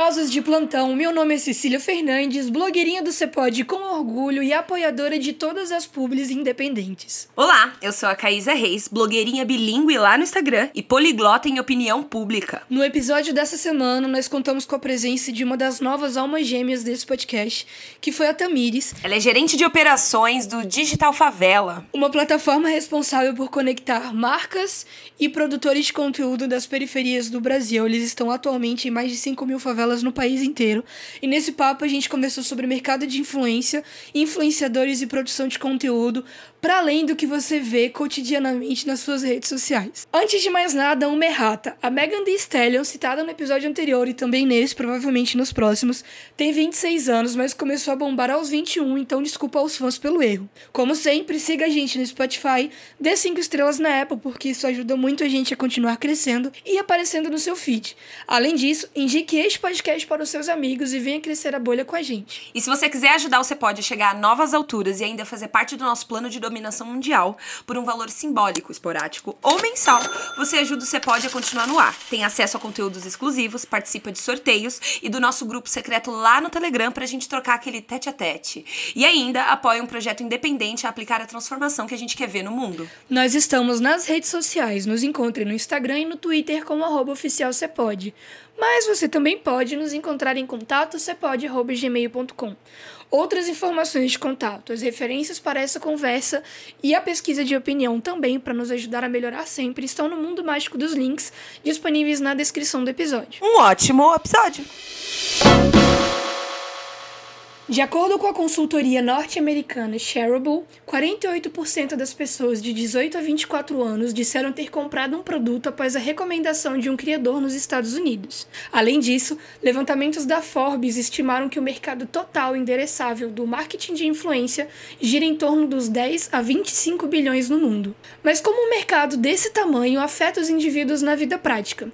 Curiosos de plantão, meu nome é Cecília Fernandes, blogueirinha do Cepode com orgulho e apoiadora de todas as publis independentes. Olá, eu sou a Caísa Reis, blogueirinha bilíngue lá no Instagram e poliglota em opinião pública. No episódio dessa semana, nós contamos com a presença de uma das novas almas gêmeas desse podcast, que foi a Tamires. Ela é gerente de operações do Digital Favela, uma plataforma responsável por conectar marcas e produtores de conteúdo das periferias do Brasil. Eles estão atualmente em mais de 5 mil favelas no país inteiro. E nesse papo a gente conversou sobre mercado de influência, influenciadores e produção de conteúdo, para além do que você vê cotidianamente nas suas redes sociais. Antes de mais nada, uma errata. A Megan Thee Stallion, citada no episódio anterior e também nesse, provavelmente nos próximos, tem 26 anos, mas começou a bombar aos 21, então desculpa aos fãs pelo erro. Como sempre, siga a gente no Spotify, dê 5 estrelas na Apple, porque isso ajuda muito a gente a continuar crescendo e aparecendo no seu feed. Além disso, indique este podcast para os seus amigos e venha crescer a bolha com a gente. E se você quiser ajudar, você pode chegar a novas alturas e ainda fazer parte do nosso plano de dominação mundial por um valor simbólico, esporádico ou mensal, você ajuda o Cepode a continuar no ar. Tem acesso a conteúdos exclusivos, participa de sorteios e do nosso grupo secreto lá no Telegram pra gente trocar aquele tete a tete. E ainda apoia um projeto independente a aplicar a transformação que a gente quer ver no mundo. Nós estamos nas redes sociais, nos encontre no Instagram e no Twitter como arroba oficial Cepode. Mas você também pode nos encontrar em contato cepode.gmail.com. Outras informações de contato, as referências para essa conversa e a pesquisa de opinião também para nos ajudar a melhorar sempre estão no mundo mágico dos links disponíveis na descrição do episódio. Um ótimo episódio! De acordo com a consultoria norte-americana Shareable, 48% das pessoas de 18 a 24 anos disseram ter comprado um produto após a recomendação de um criador nos Estados Unidos. Além disso, levantamentos da Forbes estimaram que o mercado total endereçável do marketing de influência gira em torno dos 10 a 25 bilhões no mundo. Mas como um mercado desse tamanho afeta os indivíduos na vida prática?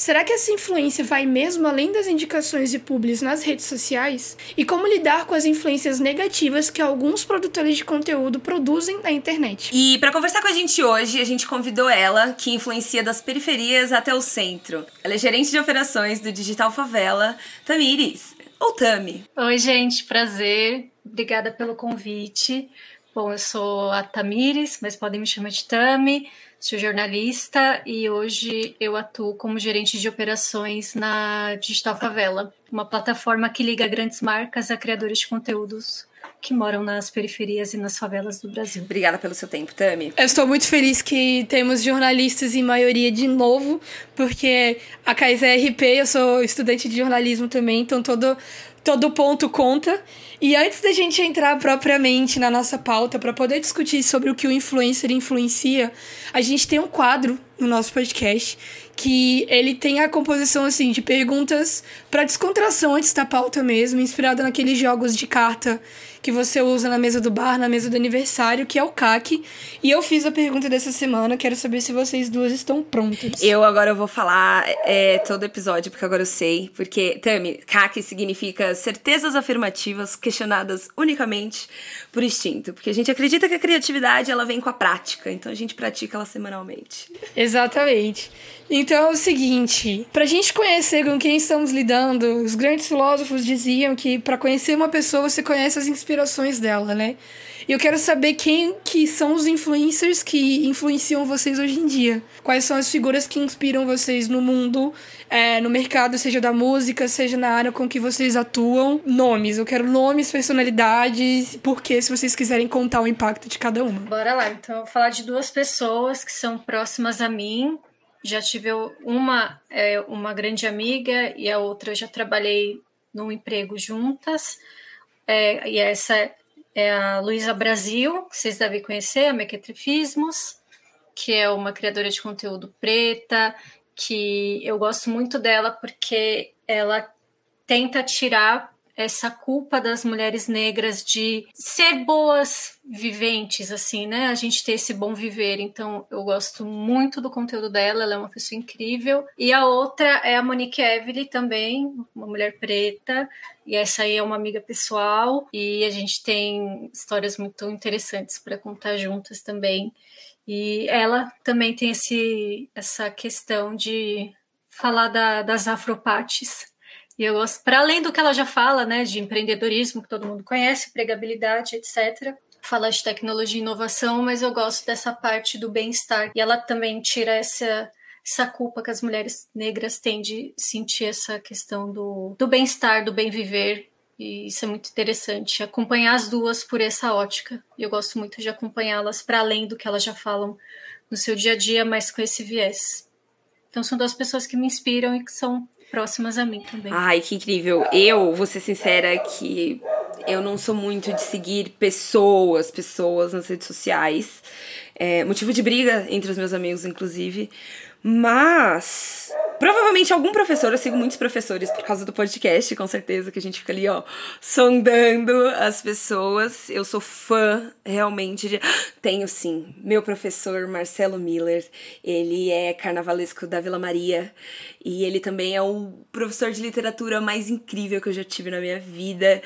Será que essa influência vai mesmo além das indicações de publis nas redes sociais? E como lidar lidar com as influências negativas que alguns produtores de conteúdo produzem na internet. E para conversar com a gente hoje, a gente convidou ela, que influencia das periferias até o centro. Ela é gerente de operações do Digital Favela, Tamires, ou Tami. Oi, gente, prazer. Obrigada pelo convite. Bom, eu sou a Tamires, mas podem me chamar de Tami. Sou jornalista e hoje eu atuo como gerente de operações na Digital Favela, uma plataforma que liga grandes marcas a criadores de conteúdos que moram nas periferias e nas favelas do Brasil. Obrigada pelo seu tempo, Tami. Eu estou muito feliz que temos jornalistas em maioria de novo, porque a CAIS é RP, eu sou estudante de jornalismo também, então todo, todo ponto conta. E antes da gente entrar propriamente na nossa pauta para poder discutir sobre o que o influencer influencia, a gente tem um quadro no nosso podcast que ele tem a composição assim de perguntas para descontração antes da pauta mesmo, inspirada naqueles jogos de carta que você usa na mesa do bar, na mesa do aniversário, que é o CAC. E eu fiz a pergunta dessa semana, quero saber se vocês duas estão prontas. Eu agora vou falar é, todo episódio, porque agora eu sei. Porque, Tami, CAC significa certezas afirmativas questionadas unicamente por instinto. Porque a gente acredita que a criatividade ela vem com a prática, então a gente pratica ela semanalmente. Exatamente. Então é o seguinte, pra gente conhecer com quem estamos lidando, os grandes filósofos diziam que para conhecer uma pessoa você conhece as inspirações dela, né? E eu quero saber quem que são os influencers que influenciam vocês hoje em dia. Quais são as figuras que inspiram vocês no mundo, é, no mercado, seja da música, seja na área com que vocês atuam. Nomes, eu quero nomes, personalidades, porque se vocês quiserem contar o impacto de cada uma. Bora lá, então eu vou falar de duas pessoas que são próximas a mim. Já tive uma, é, uma grande amiga e a outra eu já trabalhei num emprego juntas. É, e essa é a Luísa Brasil, que vocês devem conhecer, a Mequetrefismos, que é uma criadora de conteúdo preta, que eu gosto muito dela porque ela tenta tirar essa culpa das mulheres negras de ser boas viventes, assim, né? A gente ter esse bom viver. Então, eu gosto muito do conteúdo dela, ela é uma pessoa incrível. E a outra é a Monique Evely também, uma mulher preta. E essa aí é uma amiga pessoal. E a gente tem histórias muito interessantes para contar juntas também. E ela também tem esse, essa questão de falar da, das afropates. E eu gosto, para além do que ela já fala, né, de empreendedorismo, que todo mundo conhece, pregabilidade, etc., fala de tecnologia e inovação, mas eu gosto dessa parte do bem-estar. E ela também tira essa, essa culpa que as mulheres negras têm de sentir essa questão do, do bem-estar, do bem-viver. E isso é muito interessante, acompanhar as duas por essa ótica. E eu gosto muito de acompanhá-las para além do que elas já falam no seu dia a dia, mas com esse viés. Então são duas pessoas que me inspiram e que são próximas a mim também. Ai, que incrível. Eu, vou ser sincera que eu não sou muito de seguir pessoas, pessoas nas redes sociais. É motivo de briga entre os meus amigos, inclusive. Mas provavelmente algum professor, eu sigo muitos professores por causa do podcast, com certeza, que a gente fica ali, ó, sondando as pessoas. Eu sou fã realmente de. Tenho sim, meu professor Marcelo Miller, ele é carnavalesco da Vila Maria e ele também é o professor de literatura mais incrível que eu já tive na minha vida.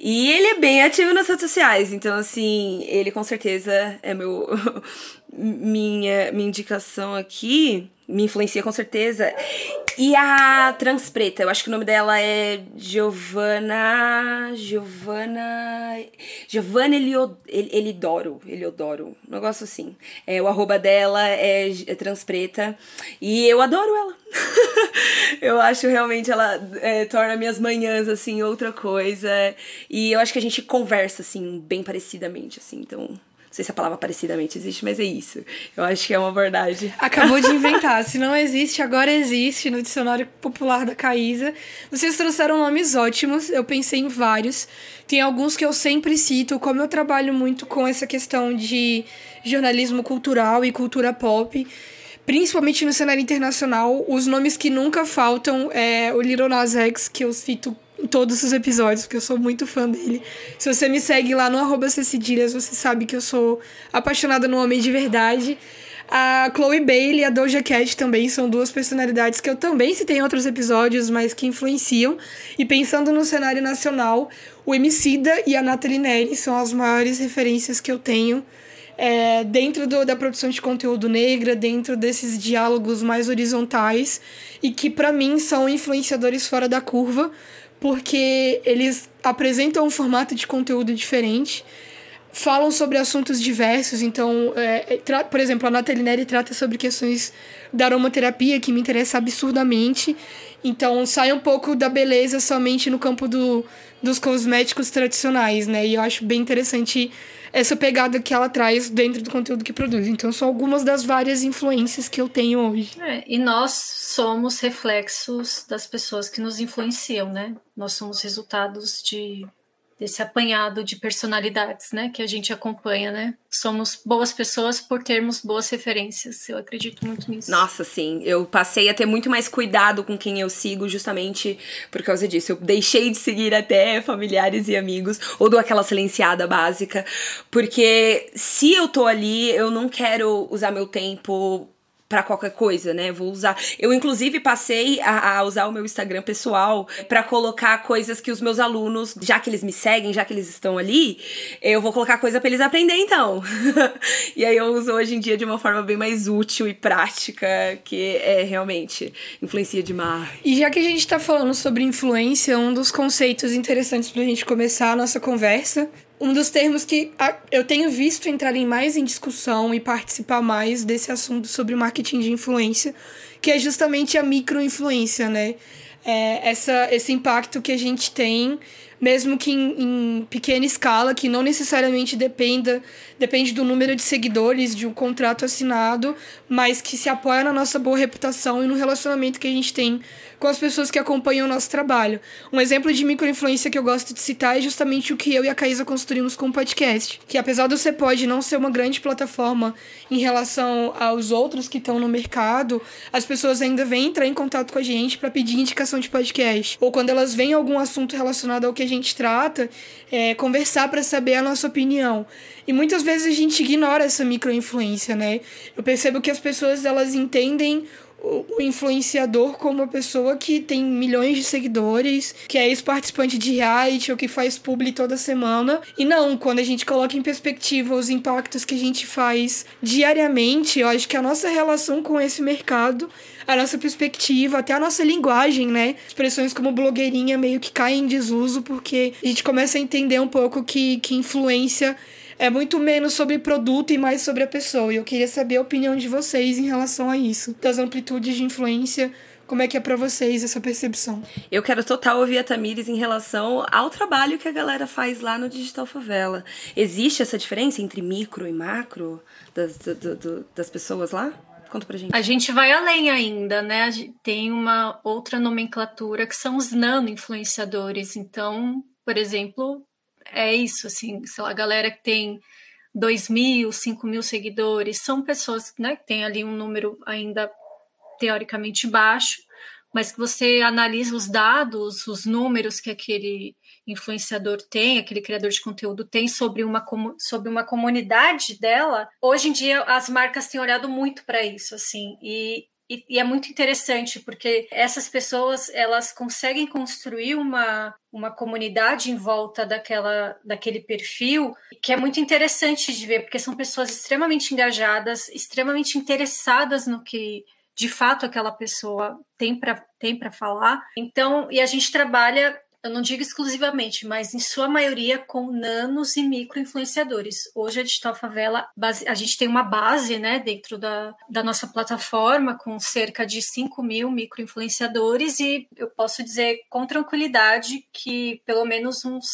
E ele é bem ativo nas redes sociais, então assim, ele com certeza é meu minha minha indicação aqui me influencia com certeza. E a trans preta, eu acho que o nome dela é Giovanna. Giovanna. Giovanna Elidoro. Eliodoro. Um negócio assim. É, o arroba dela é, é trans preta. E eu adoro ela. eu acho realmente ela é, torna minhas manhãs, assim, outra coisa. E eu acho que a gente conversa, assim, bem parecidamente, assim. Então, sei se a palavra parecidamente existe, mas é isso. Eu acho que é uma verdade. Acabou de inventar. se não existe, agora existe no dicionário popular da Caísa. Vocês trouxeram nomes ótimos, eu pensei em vários. Tem alguns que eu sempre cito, como eu trabalho muito com essa questão de jornalismo cultural e cultura pop principalmente no cenário internacional, os nomes que nunca faltam é o Little Nas X, que eu cito todos os episódios, porque eu sou muito fã dele. Se você me segue lá no arroba Cecedilhas, você sabe que eu sou apaixonada no homem de verdade. A Chloe Bailey e a Doja Cat também são duas personalidades que eu também citei em outros episódios, mas que influenciam. E pensando no cenário nacional, o Emicida e a Nathalie Neri são as maiores referências que eu tenho é, dentro do, da produção de conteúdo negra, dentro desses diálogos mais horizontais e que para mim são influenciadores fora da curva, porque eles apresentam um formato de conteúdo diferente, falam sobre assuntos diversos. Então, é, é por exemplo, a Nathalie Neri trata sobre questões da aromaterapia, que me interessa absurdamente. Então, sai um pouco da beleza somente no campo do, dos cosméticos tradicionais, né? E eu acho bem interessante essa pegada que ela traz dentro do conteúdo que produz. Então, são algumas das várias influências que eu tenho hoje. É, e nós somos reflexos das pessoas que nos influenciam, né? Nós somos resultados de desse apanhado de personalidades, né, que a gente acompanha, né? Somos boas pessoas por termos boas referências. Eu acredito muito nisso. Nossa, sim. Eu passei a ter muito mais cuidado com quem eu sigo, justamente por causa disso. Eu deixei de seguir até familiares e amigos, ou dou aquela silenciada básica, porque se eu tô ali, eu não quero usar meu tempo para qualquer coisa, né? Vou usar. Eu, inclusive, passei a, a usar o meu Instagram pessoal para colocar coisas que os meus alunos, já que eles me seguem, já que eles estão ali, eu vou colocar coisa para eles aprenderem, então. e aí eu uso hoje em dia de uma forma bem mais útil e prática, que é realmente influencia demais. E já que a gente tá falando sobre influência, um dos conceitos interessantes pra gente começar a nossa conversa um dos termos que eu tenho visto entrarem mais em discussão e participar mais desse assunto sobre marketing de influência, que é justamente a microinfluência, né? É essa, esse impacto que a gente tem mesmo que em, em, pequena escala, que não necessariamente dependa, depende do número de seguidores, de um contrato assinado, mas que se apoia na nossa boa reputação e no relacionamento que a gente tem com as pessoas que acompanham o nosso trabalho. Um exemplo de microinfluência que eu gosto de citar é justamente o que eu e a Caísa construímos com o podcast, que apesar do Pode não ser uma grande plataforma em relação aos outros que estão no mercado, as pessoas ainda vêm entrar em contato com a gente para pedir indicação de podcast, ou quando elas veem algum assunto relacionado ao que a gente trata é conversar para saber a nossa opinião. E muitas vezes a gente ignora essa microinfluência, né? Eu percebo que as pessoas elas entendem o influenciador como uma pessoa que tem milhões de seguidores, que é ex-participante de reality ou que faz publi toda semana. E não, quando a gente coloca em perspectiva os impactos que a gente faz diariamente, eu acho que a nossa relação com esse mercado, a nossa perspectiva, até a nossa linguagem, né? Expressões como blogueirinha meio que caem em desuso porque a gente começa a entender um pouco que, que influência é muito menos sobre produto e mais sobre a pessoa. E eu queria saber a opinião de vocês em relação a isso, das amplitudes de influência. Como é que é para vocês essa percepção? Eu quero total ouvir a Tamires em relação ao trabalho que a galera faz lá no Digital Favela. Existe essa diferença entre micro e macro das, do, do, das pessoas lá? Conta pra gente. A gente vai além ainda, né? Tem uma outra nomenclatura que são os nano-influenciadores. Então, por exemplo, é isso, assim, sei lá, a galera que tem 2 mil, 5 mil seguidores, são pessoas né, que tem ali um número ainda teoricamente baixo, mas que você analisa os dados, os números que aquele influenciador tem, aquele criador de conteúdo tem sobre uma, sobre uma comunidade dela. Hoje em dia, as marcas têm olhado muito para isso, assim, e e, e, é muito interessante porque essas pessoas elas conseguem construir uma, uma comunidade em volta daquela, daquele perfil que é muito interessante de ver porque são pessoas extremamente engajadas, extremamente interessadas no que de fato aquela pessoa tem para tem para falar. Então, e a gente trabalha eu não digo exclusivamente, mas em sua maioria com nanos e micro influenciadores. Hoje a Digital Favela, a gente tem uma base né, dentro da, da nossa plataforma com cerca de 5 mil micro influenciadores e eu posso dizer com tranquilidade que pelo menos uns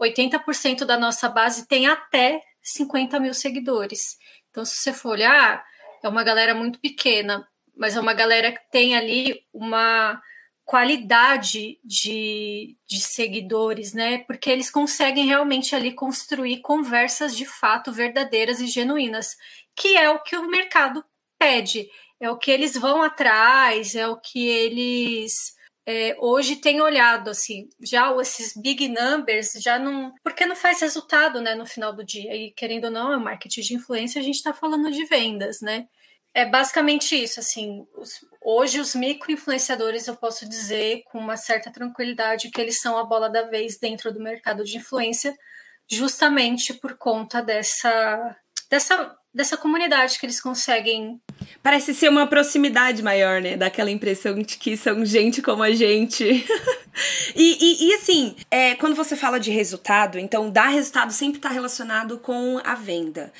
80% da nossa base tem até 50 mil seguidores. Então, se você for olhar, é uma galera muito pequena, mas é uma galera que tem ali uma qualidade de, de seguidores, né? Porque eles conseguem realmente ali construir conversas de fato verdadeiras e genuínas, que é o que o mercado pede, é o que eles vão atrás, é o que eles é, hoje têm olhado assim, já esses big numbers já não, porque não faz resultado, né, no final do dia. E querendo ou não, é marketing de influência, a gente está falando de vendas, né? É basicamente isso, assim, os, Hoje, os micro-influenciadores, eu posso dizer com uma certa tranquilidade que eles são a bola da vez dentro do mercado de influência, justamente por conta dessa, dessa, dessa comunidade que eles conseguem. Parece ser uma proximidade maior, né? Daquela impressão de que são gente como a gente. e, e, e, assim, é, quando você fala de resultado, então dar resultado sempre está relacionado com a venda.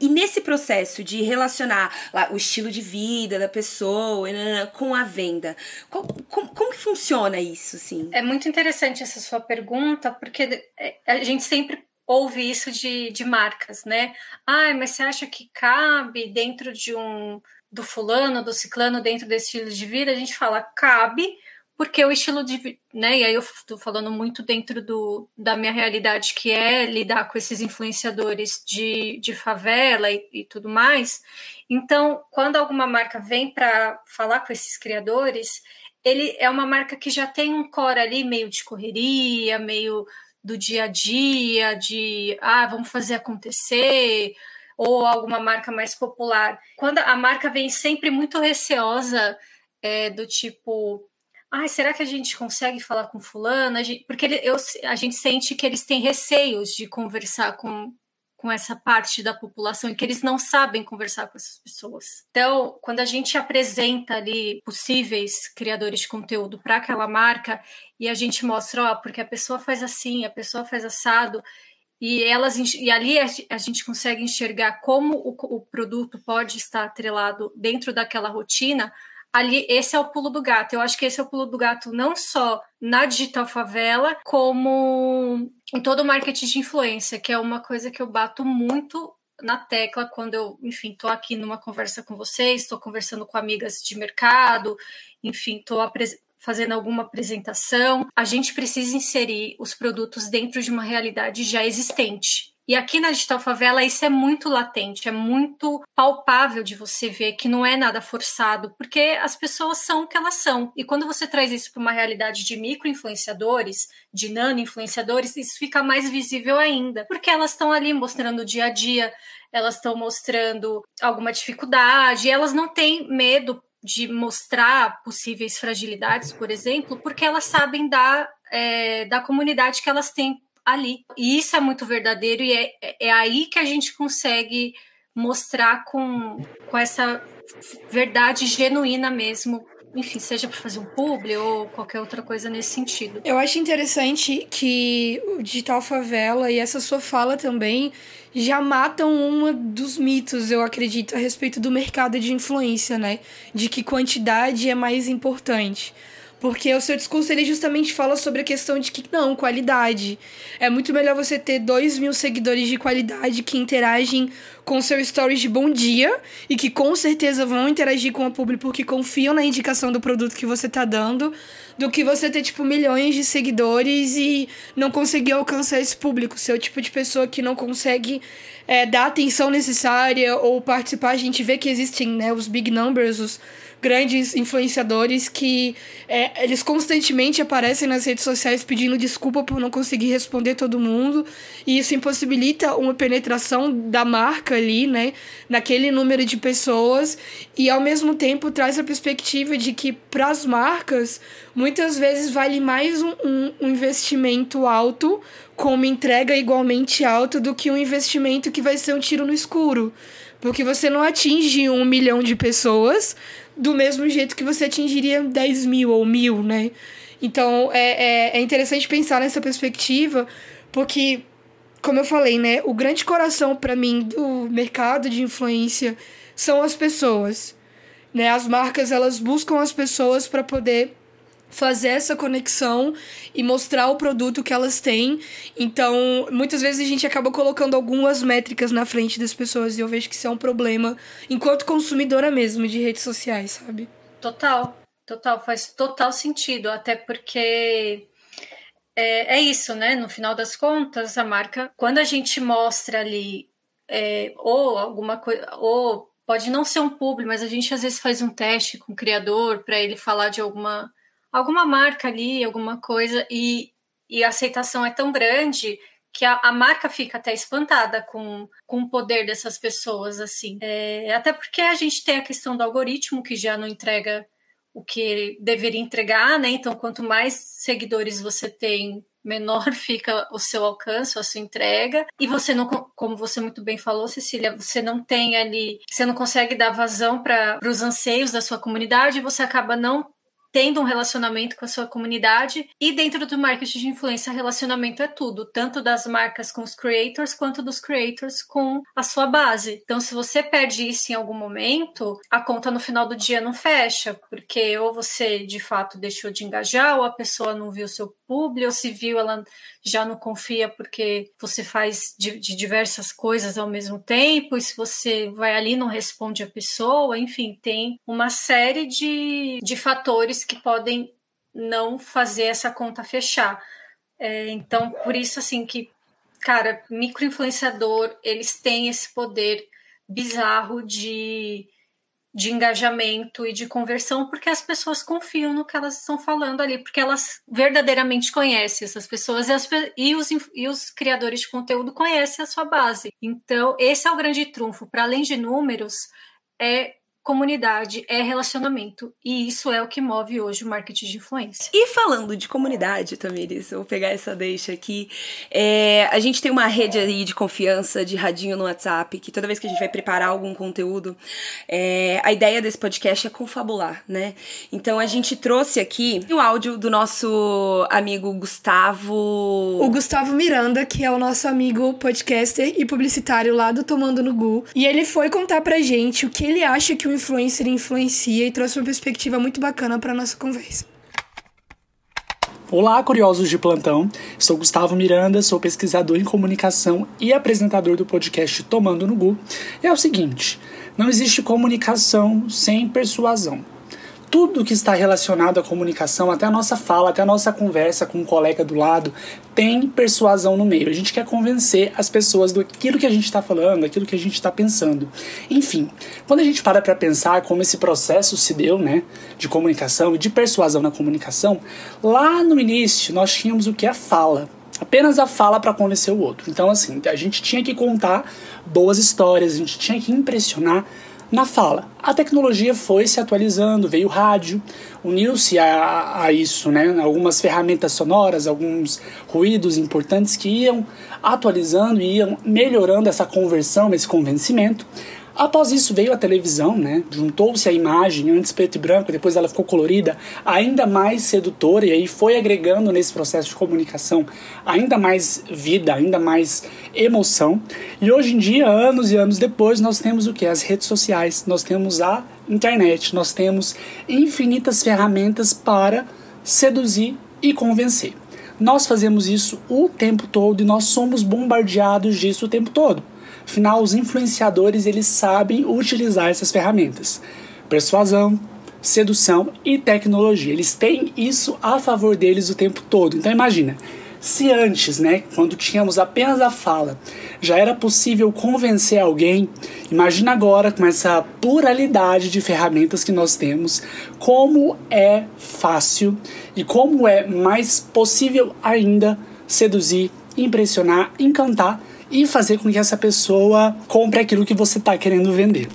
E nesse processo de relacionar lá, o estilo de vida da pessoa com a venda, como, como, como, que funciona isso, assim? É muito interessante essa sua pergunta, porque é, a gente sempre ouve isso de, de marcas, né? Ah, mas você acha que cabe dentro de um do fulano, do ciclano, dentro desse estilo de vida? A gente fala, cabe, porque o estilo de né, e aí eu estou falando muito dentro do, da minha realidade, que é lidar com esses influenciadores de, de favela e, e tudo mais. Então, quando alguma marca vem para falar com esses criadores, ele é uma marca que já tem um core ali meio de correria, meio do dia a dia, de ah, vamos fazer acontecer, ou alguma marca mais popular. Quando a marca vem sempre muito receosa, é, do tipo, ai, será que a gente consegue falar com fulano? Porque ele, eu, a gente sente que eles têm receios de conversar com, com essa parte da população e que eles não sabem conversar com essas pessoas. Então, quando a gente apresenta ali possíveis criadores de conteúdo para aquela marca e a gente mostra, ó, porque a pessoa faz assim, a pessoa faz assado, e elas e ali a, gente consegue enxergar como o, o produto pode estar atrelado dentro daquela rotina, ali esse é o pulo do gato. Eu acho que esse é o pulo do gato não só na digital favela, como em todo o marketing de influência, que é uma coisa que eu bato muito na tecla quando eu, enfim, estou aqui numa conversa com vocês, estou conversando com amigas de mercado, enfim, estou fazendo alguma apresentação. A gente precisa inserir os produtos dentro de uma realidade já existente. E aqui na Digital Favela isso é muito latente, é muito palpável de você ver que não é nada forçado, porque as pessoas são o que elas são. E quando você traz isso para uma realidade de micro-influenciadores, de nano-influenciadores, isso fica mais visível ainda, porque elas estão ali mostrando o dia a dia, elas estão mostrando alguma dificuldade, elas não têm medo de mostrar possíveis fragilidades, por exemplo, porque elas sabem da, é, da comunidade que elas têm ali. E isso é muito verdadeiro e é, é aí que a gente consegue mostrar com, com essa verdade genuína mesmo enfim, seja para fazer um publi ou qualquer outra coisa nesse sentido. Eu acho interessante que o Digital Favela e essa sua fala também já matam um dos mitos, eu acredito, a respeito do mercado de influência, né? De que quantidade é mais importante. Porque o seu discurso ele justamente fala sobre a questão de que não, qualidade. É muito melhor você ter dois mil seguidores de qualidade que interagem com seu stories de bom dia e que com certeza vão interagir com o público porque confiam na indicação do produto que você tá dando, do que você ter, tipo, milhões de seguidores e não conseguir alcançar esse público. Ser o tipo de pessoa que não consegue é, dar a atenção necessária ou participar. A gente vê que existem né, os big numbers, os grandes influenciadores que é, eles constantemente aparecem nas redes sociais pedindo desculpa por não conseguir responder todo mundo e isso impossibilita uma penetração da marca ali, né, naquele número de pessoas e ao mesmo tempo traz a perspectiva de que para as marcas muitas vezes vale mais um, um, um investimento alto com uma entrega igualmente alta do que um investimento que vai ser um tiro no escuro. Porque você não atinge um milhão de pessoas do mesmo jeito que você atingiria 10 mil ou mil, né? Então é, é, é interessante pensar nessa perspectiva, porque, como eu falei, né, o grande coração para mim do mercado de influência são as pessoas. Né? As marcas elas buscam as pessoas para poder fazer essa conexão e mostrar o produto que elas têm. Então, muitas vezes a gente acaba colocando algumas métricas na frente das pessoas e eu vejo que isso é um problema enquanto consumidora mesmo de redes sociais, sabe? Total, total, faz total sentido, até porque é, é isso, né? No final das contas, a marca, quando a gente mostra ali é, ou alguma coisa, ou pode não ser um público, mas a gente às vezes faz um teste com o criador para ele falar de alguma alguma marca ali, alguma coisa, e, e a aceitação é tão grande que a, a, marca fica até espantada com, com o poder dessas pessoas, assim. É, até porque a gente tem a questão do algoritmo, que já não entrega o que deveria entregar, né? Então, quanto mais seguidores você tem, menor fica o seu alcance, a sua entrega. E você não, como você muito bem falou, Cecília, você não tem ali, você não consegue dar vazão para os anseios da sua comunidade, você acaba não tendo um relacionamento com a sua comunidade. E dentro do marketing de influência, relacionamento é tudo, tanto das marcas com os creators quanto dos creators com a sua base. Então, se você perde isso em algum momento, a conta no final do dia não fecha, porque ou você de fato deixou de engajar, ou a pessoa não viu seu publi, ou se viu, ela já não confia porque você faz de, de, diversas coisas ao mesmo tempo, e se você vai ali não responde a pessoa, enfim, tem uma série de, de fatores que podem não fazer essa conta fechar. É, então, por isso, assim, que, cara, microinfluenciador, eles têm esse poder bizarro de de engajamento e de conversão, porque as pessoas confiam no que elas estão falando ali, porque elas verdadeiramente conhecem essas pessoas e, as, e, os, e os criadores de conteúdo conhecem a sua base. Então, esse é o grande trunfo. Para além de números, é comunidade, é relacionamento. E isso é o que move hoje o marketing de influência. E falando de comunidade, Tamires, eu vou pegar essa deixa aqui. É, a gente tem uma rede aí de confiança, de radinho no WhatsApp, que toda vez que a gente vai preparar algum conteúdo, é, a ideia desse podcast é confabular, né? Então a gente trouxe aqui o um áudio do nosso amigo Gustavo. O Gustavo Miranda, que é o nosso amigo podcaster e publicitário lá do Tomando no Gu. E ele foi contar pra gente o que ele acha que o influencer influencia e trouxe uma perspectiva muito bacana para nossa conversa. Olá, curiosos de plantão. Sou Gustavo Miranda, sou pesquisador em comunicação e apresentador do podcast Tomando no Gu. E é o seguinte: não existe comunicação sem persuasão. Tudo que está relacionado à comunicação, até a nossa fala, até a nossa conversa com um colega do lado, tem persuasão no meio. A gente quer convencer as pessoas do aquilo que a gente está falando, daquilo que a gente está pensando. Enfim, quando a gente para para pensar como esse processo se deu, né, de comunicação e de persuasão na comunicação, lá no início nós tínhamos o que é fala. Apenas a fala para convencer o outro. Então, assim, a gente tinha que contar boas histórias, a gente tinha que impressionar na fala. A tecnologia foi se atualizando, veio o rádio, uniu-se a, a, isso, né? Algumas ferramentas sonoras, alguns ruídos importantes que iam atualizando e iam melhorando essa conversão, esse convencimento. Após isso veio a televisão, né? Juntou-se a imagem, antes preto e branco, depois ela ficou colorida, ainda mais sedutora, e aí foi agregando nesse processo de comunicação ainda mais vida, ainda mais emoção. E hoje em dia, anos e anos depois, nós temos o que? As redes sociais, nós temos a internet, nós temos infinitas ferramentas para seduzir e convencer. Nós fazemos isso o tempo todo e nós somos bombardeados disso o tempo todo. Afinal, os influenciadores eles sabem utilizar essas ferramentas. Persuasão, sedução e tecnologia. Eles têm isso a favor deles o tempo todo. Então imagina, se antes, né, quando tínhamos apenas a fala, já era possível convencer alguém, imagina agora com essa pluralidade de ferramentas que nós temos, como é fácil e como é mais possível ainda seduzir, impressionar, encantar e fazer com que essa pessoa compre aquilo que você está querendo vender.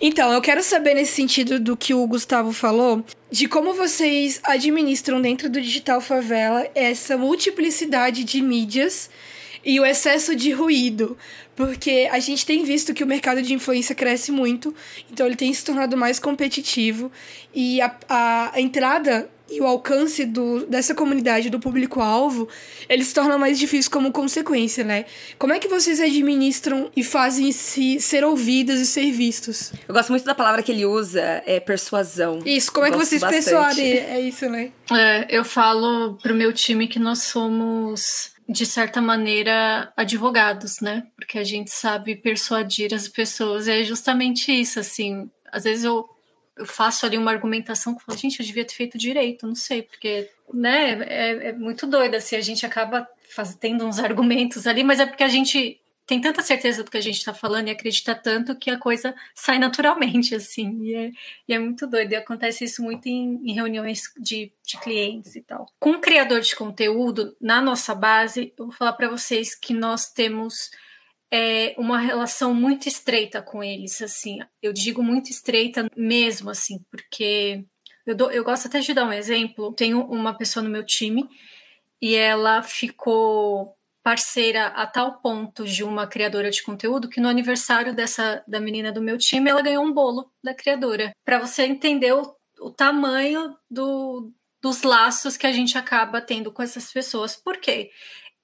Então, eu quero saber nesse sentido do que o Gustavo falou, de como vocês administram dentro do Digital Favela essa multiplicidade de mídias e o excesso de ruído. Porque a gente tem visto que o mercado de influência cresce muito, então ele tem se tornado mais competitivo e a, a entrada e o alcance do, dessa comunidade, do público-alvo, ele se torna mais difícil como consequência, né? Como é que vocês administram e fazem se ser ouvidas e ser vistos? Eu gosto muito da palavra que ele usa, é persuasão. Isso, como é que vocês persuadem? É isso, né? É, eu falo pro meu time que nós somos de certa maneira, advogados, né? Porque a gente sabe persuadir as pessoas. E é justamente isso, assim. Às vezes eu eu faço ali uma argumentação que falo, gente, eu devia ter feito direito, não sei, porque, né, é, é muito doida, assim, a gente acaba faz, tendo uns argumentos ali, mas é porque a gente tem tanta certeza do que a gente está falando e acredita tanto que a coisa sai naturalmente, assim, e é, e é muito doido, e acontece isso muito em, em reuniões de, de clientes e tal. Com criador de conteúdo, na nossa base, eu vou falar para vocês que nós temos é, uma relação muito estreita com eles, assim. Eu digo muito estreita mesmo, assim, porque eu, dou, eu gosto até de dar um exemplo. Tenho uma pessoa no meu time e ela ficou parceira a tal ponto de uma criadora de conteúdo que no aniversário dessa da menina do meu time ela ganhou um bolo da criadora. Para você entender o, o tamanho do, dos laços que a gente acaba tendo com essas pessoas. Por quê?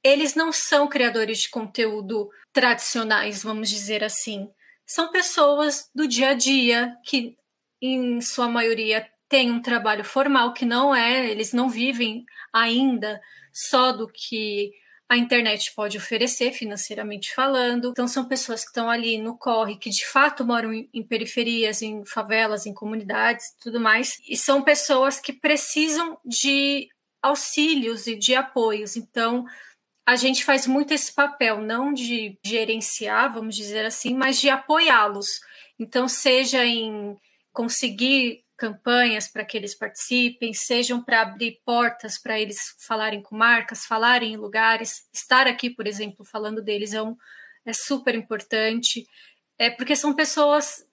Eles não são criadores de conteúdo tradicionais, vamos dizer assim. São pessoas do dia a dia que, em sua maioria, têm um trabalho formal que não é, eles não vivem ainda só do que a internet pode oferecer financeiramente falando. Então são pessoas que estão ali no corre, que de fato moram em, periferias, em favelas, em comunidades, tudo mais, e são pessoas que precisam de auxílios e de apoios. Então a gente faz muito esse papel, não de gerenciar, vamos dizer assim, mas de apoiá-los. Então, seja em conseguir campanhas para que eles participem, sejam para abrir portas para eles falarem com marcas, falarem em lugares, estar aqui, por exemplo, falando deles é, um, é super importante, é porque são pessoas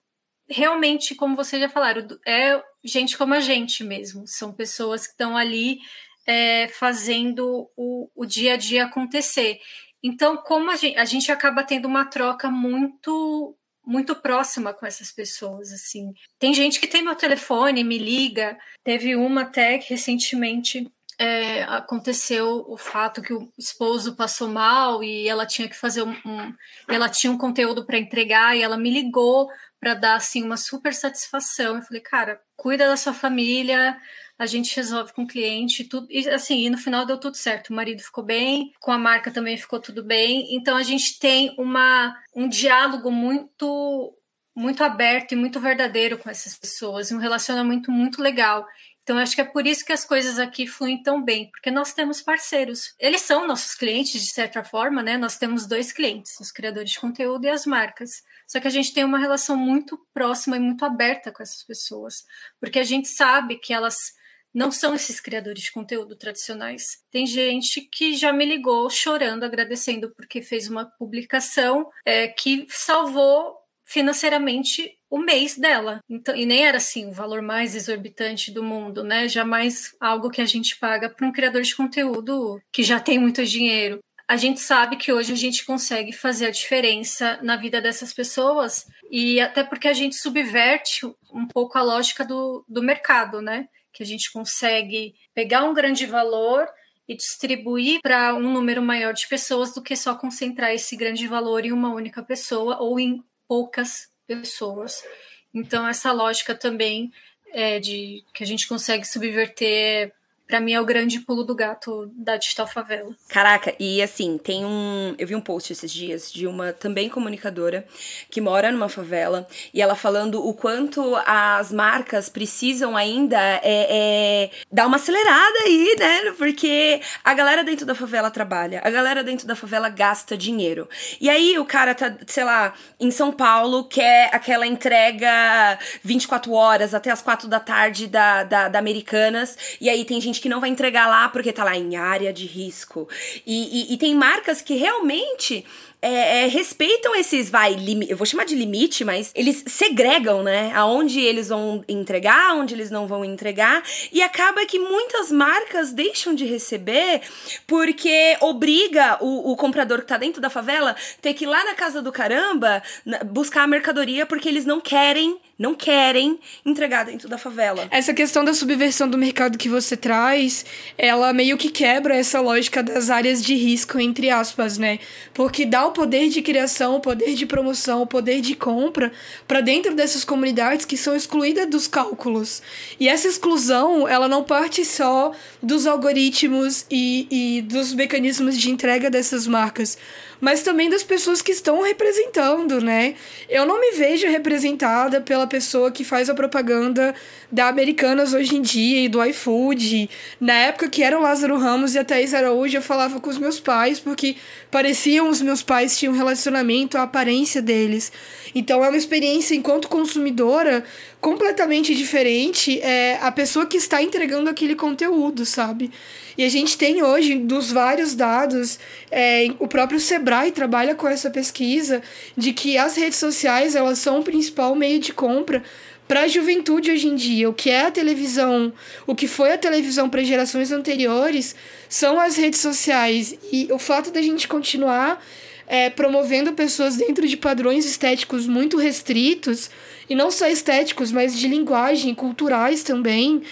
realmente, como vocês já falaram, é gente como a gente mesmo, são pessoas que estão ali é, fazendo o, o dia a dia acontecer. Então, como a gente, a gente acaba tendo uma troca muito muito próxima com essas pessoas, assim. Tem gente que tem meu telefone, me liga. Teve uma até que recentemente é, aconteceu o fato que o esposo passou mal e ela tinha que fazer um, um ela tinha um conteúdo para entregar e ela me ligou para dar assim uma super satisfação. Eu falei, cara, cuida da sua família, a gente resolve com o cliente, tudo, e assim, e no final deu tudo certo. O marido ficou bem, com a marca também ficou tudo bem. Então a gente tem uma, um diálogo muito muito aberto e muito verdadeiro com essas pessoas, um relacionamento muito legal. Então, acho que é por isso que as coisas aqui fluem tão bem, porque nós temos parceiros. Eles são nossos clientes, de certa forma, né? Nós temos dois clientes, os criadores de conteúdo e as marcas. Só que a gente tem uma relação muito próxima e muito aberta com essas pessoas, porque a gente sabe que elas não são esses criadores de conteúdo tradicionais. Tem gente que já me ligou chorando, agradecendo porque fez uma publicação é, que salvou financeiramente o mês dela. Então, e nem era assim o valor mais exorbitante do mundo, né? Jamais algo que a gente paga para um criador de conteúdo que já tem muito dinheiro. A gente sabe que hoje a gente consegue fazer a diferença na vida dessas pessoas e até porque a gente subverte um pouco a lógica do, do mercado, né? Que a gente consegue pegar um grande valor e distribuir para um número maior de pessoas do que só concentrar esse grande valor em uma única pessoa ou em poucas pessoas. Então, essa lógica também é de que a gente consegue subverter Pra mim é o grande pulo do gato da Digital Favela. Caraca, e assim, tem um. Eu vi um post esses dias de uma também comunicadora que mora numa favela e ela falando o quanto as marcas precisam ainda é, é, dar uma acelerada aí, né? Porque a galera dentro da favela trabalha, a galera dentro da favela gasta dinheiro. E aí o cara tá, sei lá, em São Paulo, quer aquela entrega 24 horas até as 4 da tarde da, da, da Americanas, e aí tem gente gente que não vai entregar lá porque tá lá em área de risco. E, e, e tem marcas que realmente é, é, respeitam esses, vai, eu vou chamar de limite, mas eles segregam, né? Aonde eles vão entregar, onde eles não vão entregar. E acaba que muitas marcas deixam de receber porque obriga o, o comprador que tá dentro da favela ter que ir lá na casa do caramba buscar a mercadoria porque eles não querem não querem entregar dentro da favela. Essa questão da subversão do mercado que você traz, ela meio que quebra essa lógica das áreas de risco, entre aspas, né? Porque dá o poder de criação, o poder de promoção, o poder de compra para dentro dessas comunidades que são excluídas dos cálculos. E essa exclusão, ela não parte só dos algoritmos e, e dos mecanismos de entrega dessas marcas, mas também das pessoas que estão representando, né? Eu não me vejo representada pela pessoa que faz a propaganda da Americanas hoje em dia e do iFood. Na época que era o Lázaro Ramos e a Thaís Araújo, eu falava com os meus pais, porque pareciam os meus pais tinham um relacionamento, a aparência deles. Então é uma experiência enquanto consumidora completamente diferente é a pessoa que está entregando aquele conteúdo, sabe? E a gente tem hoje, dos vários dados, é, o próprio Sebrae trabalha com essa pesquisa de que as redes sociais elas são o principal meio de compra para a juventude hoje em dia. O que é a televisão, o que foi a televisão para gerações anteriores, são as redes sociais. E o fato da gente continuar é, promovendo pessoas dentro de padrões estéticos muito restritos, e não só estéticos, mas de linguagem, culturais também,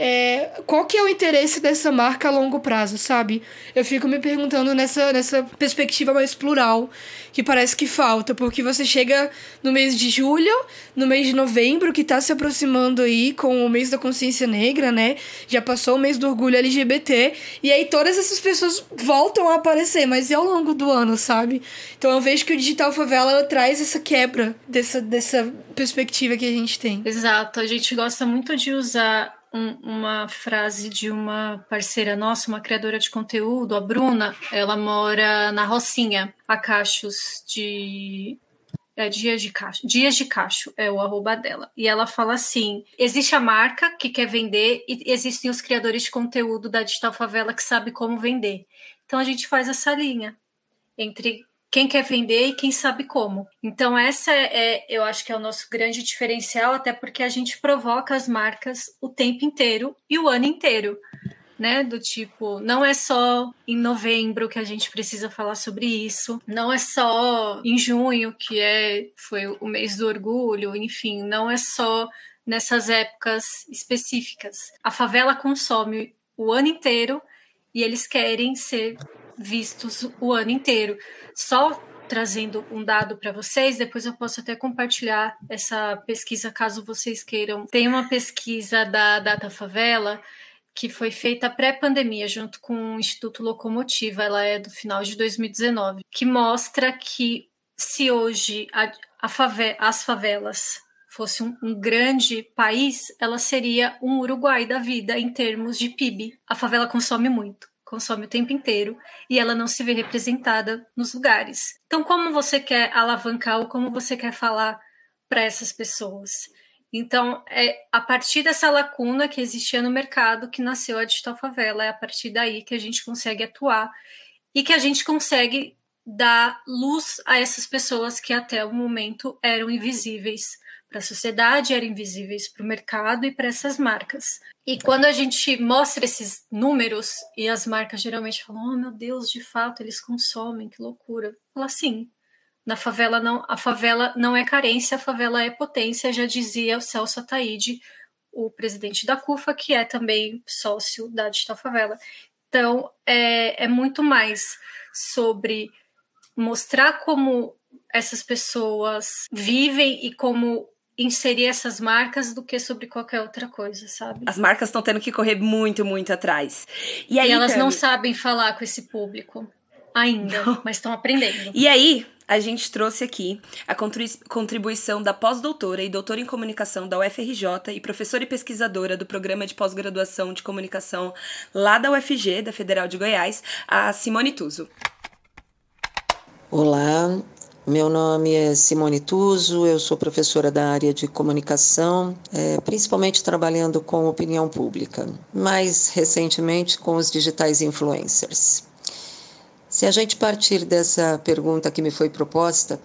é, qual que é o interesse dessa marca a longo prazo, sabe? Eu fico me perguntando nessa, nessa perspectiva mais plural, que parece que falta, porque você chega no mês de julho, no mês de novembro, que tá se aproximando aí com o mês da consciência negra, né? Já passou o mês do orgulho LGBT, e aí todas essas pessoas voltam a aparecer, mas é ao longo do ano, sabe? Então eu vejo que o Digital Favela traz essa quebra dessa, dessa perspectiva que a gente tem. Exato, a gente gosta muito de usar um, uma frase de uma parceira nossa, uma criadora de conteúdo, a Bruna. Ela mora na Rocinha, a Cachos de é, Dias de Cacho. Dias de Cacho é o arroba dela. E ela fala assim: existe a marca que quer vender e existem os criadores de conteúdo da Digital Favela que sabe como vender. Então a gente faz essa linha entre quem quer vender e quem sabe como. Então, essa é, eu acho que é o nosso grande diferencial, até porque a gente provoca as marcas o tempo inteiro e o ano inteiro. Né, do tipo, não é só em novembro que a gente precisa falar sobre isso, não é só em junho que é foi o mês do orgulho, enfim, não é só nessas épocas específicas. A favela consome o ano inteiro e eles querem ser vistos o ano inteiro. Só trazendo um dado para vocês, depois eu posso até compartilhar essa pesquisa caso vocês queiram. Tem uma pesquisa da Data Favela que foi feita pré-pandemia junto com o Instituto Locomotiva, ela é do final de 2019, que mostra que se hoje a, a as favelas fosse um, um, grande país, ela seria um Uruguai da vida em termos de PIB. A favela consome muito, consome o tempo inteiro e ela não se vê representada nos lugares. Então, como você quer alavancar ou como você quer falar para essas pessoas? Então, é a partir dessa lacuna que existia no mercado que nasceu a Digital Favela, é a partir daí que a gente consegue atuar e que a gente consegue dar luz a essas pessoas que até o momento eram invisíveis para a sociedade, eram invisíveis para o mercado e para essas marcas. E quando a gente mostra esses números e as marcas geralmente falam: "Oh, meu Deus, de fato eles consomem, que loucura". Fala assim: na favela não, a favela não é carência, a favela é potência, já dizia o Celso Ataíde, o presidente da CUFA, que é também sócio da Digital Favela. Então, é, é muito mais sobre mostrar como essas pessoas vivem e como inserir essas marcas do que sobre qualquer outra coisa, sabe? As marcas estão tendo que correr muito, muito atrás. E, aí, e elas não sabem falar com esse público ainda, não. mas estão aprendendo. E aí, a gente trouxe aqui a contribuição da pós-doutora e doutora em comunicação da UFRJ e professora e pesquisadora do programa de pós-graduação de comunicação lá da UFG, da Federal de Goiás, a Simone Tuso. Olá, meu nome é Simone Tuso, eu sou professora da área de comunicação, é, principalmente trabalhando com opinião pública, mais recentemente com os digitais influencers. Se a gente partir dessa pergunta que me foi proposta,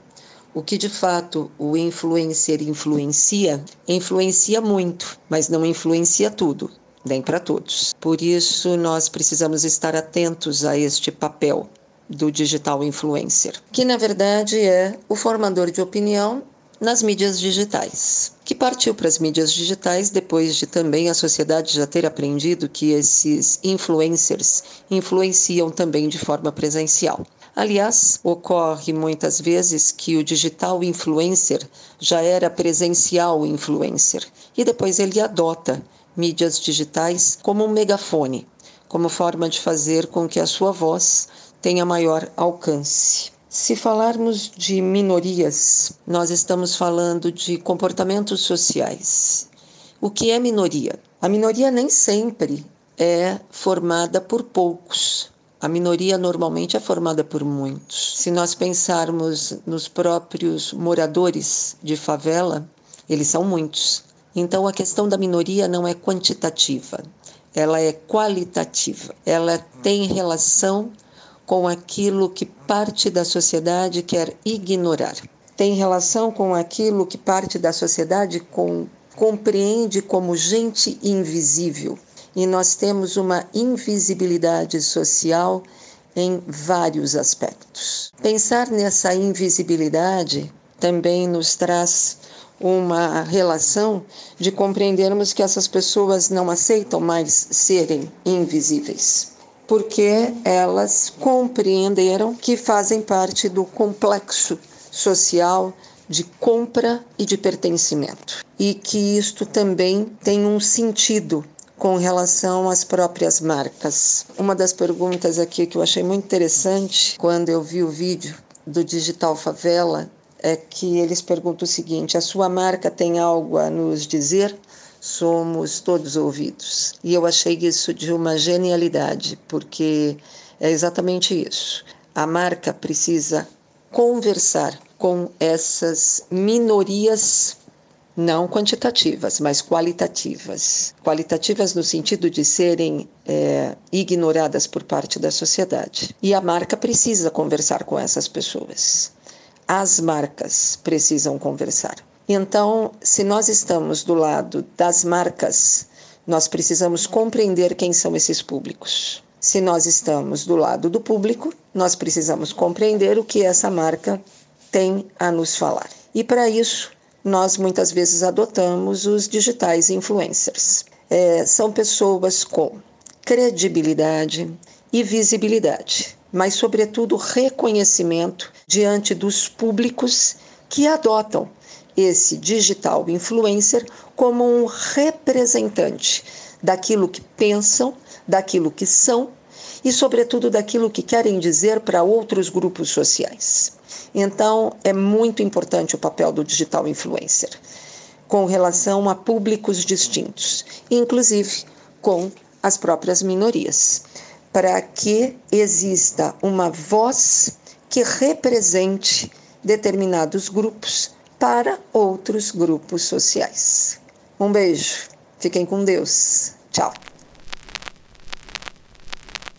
o que de fato o influencer influencia, influencia muito, mas não influencia tudo, nem para todos. Por isso, nós precisamos estar atentos a este papel do digital influencer, que na verdade é o formador de opinião nas mídias digitais, que partiu para as mídias digitais depois de também a sociedade já ter aprendido que esses influencers influenciam também de forma presencial. Aliás, ocorre muitas vezes que o digital influencer já era presencial influencer e depois ele adota mídias digitais como um megafone, como forma de fazer com que a sua voz tenha maior alcance. Se falarmos de minorias, nós estamos falando de comportamentos sociais. O que é minoria? A minoria nem sempre é formada por poucos. A minoria normalmente é formada por muitos. Se nós pensarmos nos próprios moradores de favela, eles são muitos. Então a questão da minoria não é quantitativa, ela é qualitativa. Ela tem relação com aquilo que parte da sociedade quer ignorar. Tem relação com aquilo que parte da sociedade com, compreende como gente invisível. E nós temos uma invisibilidade social em vários aspectos. Pensar nessa invisibilidade também nos traz uma relação de compreendermos que essas pessoas não aceitam mais serem invisíveis porque elas compreenderam que fazem parte do complexo social de compra e de pertencimento, e que isto também tem um sentido com relação às próprias marcas. Uma das perguntas aqui que eu achei muito interessante quando eu vi o vídeo do Digital Favela é que eles perguntam o seguinte: a sua marca tem algo a nos dizer? Somos todos ouvidos. E eu achei isso de uma genialidade, porque é exatamente isso. A marca precisa conversar com essas minorias não quantitativas, mas qualitativas. Qualitativas no sentido de serem é, ignoradas por parte da sociedade. E a marca precisa conversar com essas pessoas. As marcas precisam conversar. Então, se nós estamos do lado das marcas, nós precisamos compreender quem são esses públicos. Se nós estamos do lado do público, nós precisamos compreender o que essa marca tem a nos falar. E para isso, nós muitas vezes adotamos os digitais influencers. É, são pessoas com credibilidade e visibilidade, mas, sobretudo, reconhecimento diante dos públicos que adotam esse digital influencer como um representante daquilo que pensam, daquilo que são e, sobretudo, daquilo que querem dizer para outros grupos sociais. Então, é muito importante o papel do digital influencer com relação a públicos distintos, inclusive com as próprias minorias, para que exista uma voz que represente determinados grupos para outros grupos sociais. Um beijo, fiquem com Deus. Tchau.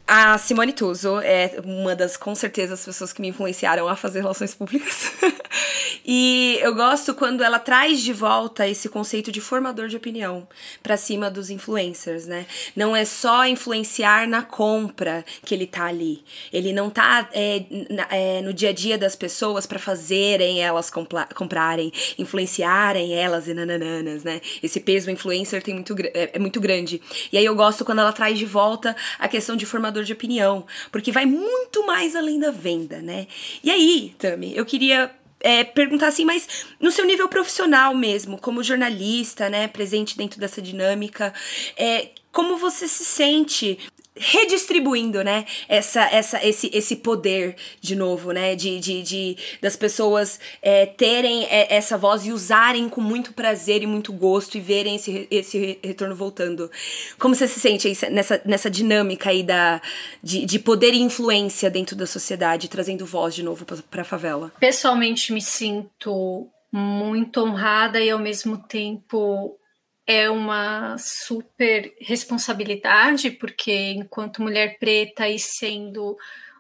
A Simone Tuso é uma das, com certeza, as pessoas que me influenciaram a fazer relações públicas. e eu gosto quando ela traz de volta esse conceito de formador de opinião para cima dos influencers, né? Não é só influenciar na compra que ele tá ali. Ele não tá é, é, no dia a dia das pessoas para fazerem elas comprarem, influenciarem elas e nanananas, né? Esse peso influencer tem muito, é, é muito grande. E aí eu gosto quando ela traz de volta a questão de formador formador de opinião, porque vai muito mais além da venda, né? E aí, Tami, eu queria é, perguntar assim, mas no seu nível profissional mesmo, como jornalista, né, presente dentro dessa dinâmica, é, como você se sente redistribuindo, né, essa, essa, esse, esse poder de novo, né, de, de, de das pessoas é, terem é, essa voz e usarem com muito prazer e muito gosto e verem esse, esse retorno voltando. Como você se sente aí nessa, nessa dinâmica aí da, de, de poder e influência dentro da sociedade, trazendo voz de novo para a favela? Pessoalmente me sinto muito honrada e ao mesmo tempo é uma super responsabilidade, porque enquanto mulher preta e sendo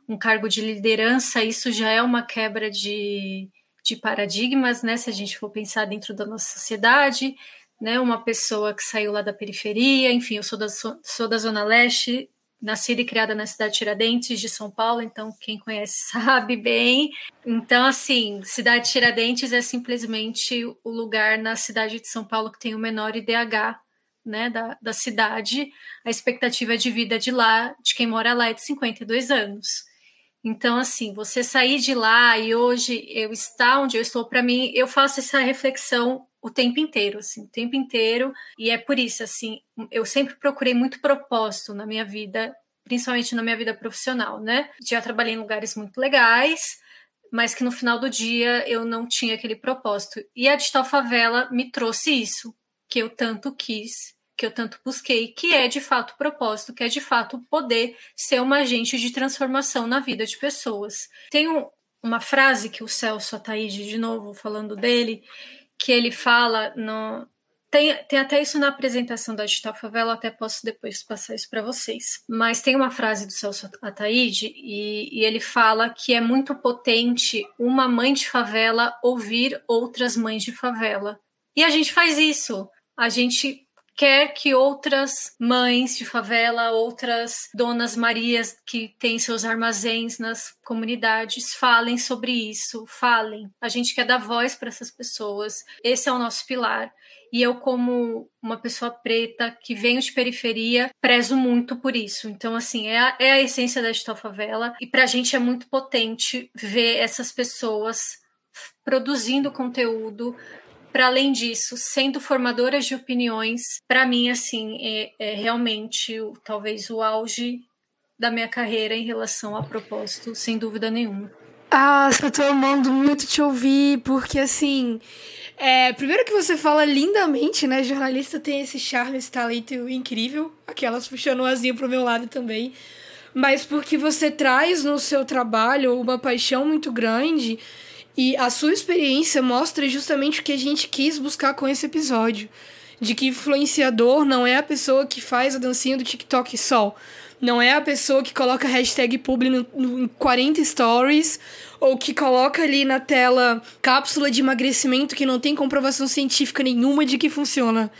um cargo de liderança, isso já é uma quebra de, de paradigmas, né? Se a gente for pensar dentro da nossa sociedade, né? Uma pessoa que saiu lá da periferia, enfim, eu sou da, sou da Zona Leste, nascida e criada na cidade de Tiradentes de São Paulo, então quem conhece sabe bem. Então, assim, cidade de Tiradentes é simplesmente o lugar na cidade de São Paulo que tem o menor IDH né, da, da cidade. A expectativa de vida de lá, de quem mora lá, é de 52 anos. Então, assim, você sair de lá e hoje eu estar onde eu estou, para mim, eu faço essa reflexão o tempo inteiro, assim, o tempo inteiro. E é por isso, assim, eu sempre procurei muito propósito na minha vida, principalmente na minha vida profissional, né? Já trabalhei em lugares muito legais, mas que no final do dia eu não tinha aquele propósito. E a Digital Favela me trouxe isso, que eu tanto quis, que eu tanto busquei, que é de fato o propósito, que é de fato poder ser uma agente de transformação na vida de pessoas. Tem um, uma frase que o Celso Ataíde, de novo, falando dele, que ele fala no, tem, tem até isso na apresentação da Digital Favela, até posso depois passar isso para vocês. Mas tem uma frase do Celso Ataíde e, e, ele fala que é muito potente uma mãe de favela ouvir outras mães de favela. E a gente faz isso. A gente quer que outras mães de favela, outras donas Marias que têm seus armazéns nas comunidades falem sobre isso, falem. A gente quer dar voz para essas pessoas. Esse é o nosso pilar. E eu, como uma pessoa preta que venho de periferia, prezo muito por isso. Então, assim, é a, é a essência da Digital Favela. E para a gente é muito potente ver essas pessoas produzindo conteúdo, para além disso, sendo formadoras de opiniões, para mim, assim, é, é realmente o, talvez o auge da minha carreira em relação a propósito, sem dúvida nenhuma. Ah, eu tô amando muito te ouvir, porque assim. É, primeiro que você fala lindamente, né? Jornalista tem esse charme, esse talento incrível. Aquelas puxando o asinho pro meu lado também. Mas porque você traz no seu trabalho uma paixão muito grande e a sua experiência mostra justamente o que a gente quis buscar com esse episódio. De que influenciador não é a pessoa que faz a dancinha do TikTok só. Não é a pessoa que coloca hashtag publi no, no, em 40 stories ou que coloca ali na tela cápsula de emagrecimento que não tem comprovação científica nenhuma de que funciona.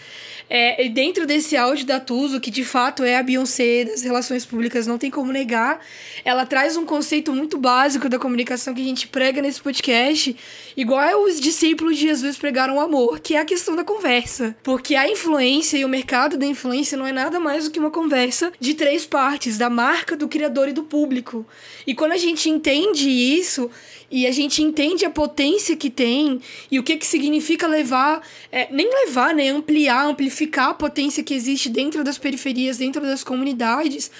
É, dentro desse áudio da Tuso, que de fato é a Beyoncé das relações públicas, não tem como negar, ela traz um conceito muito básico da comunicação que a gente prega nesse podcast, igual os discípulos de Jesus pregaram o amor, que é a questão da conversa. Porque a influência e o mercado da influência não é nada mais do que uma conversa de três partes, da marca, do criador e do público. E quando a gente entende isso, e a gente entende a potência que tem e o que, que significa levar, é, nem levar, né? Ampliar, amplificar amplificar a potência que existe dentro das periferias, dentro das comunidades,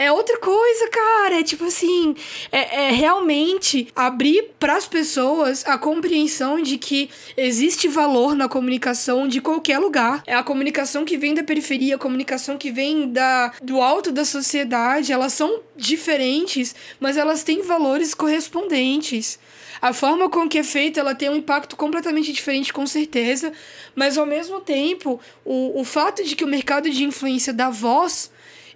é outra coisa, cara. É tipo assim, é, é realmente abrir para as pessoas a compreensão de que existe valor na comunicação de qualquer lugar. É a comunicação que vem da periferia, a comunicação que vem da, do alto da sociedade. Elas são diferentes, mas elas têm valores correspondentes. A forma com que é feita, ela tem um impacto completamente diferente, com certeza, mas ao mesmo tempo, o, o fato de que o mercado de influência dá voz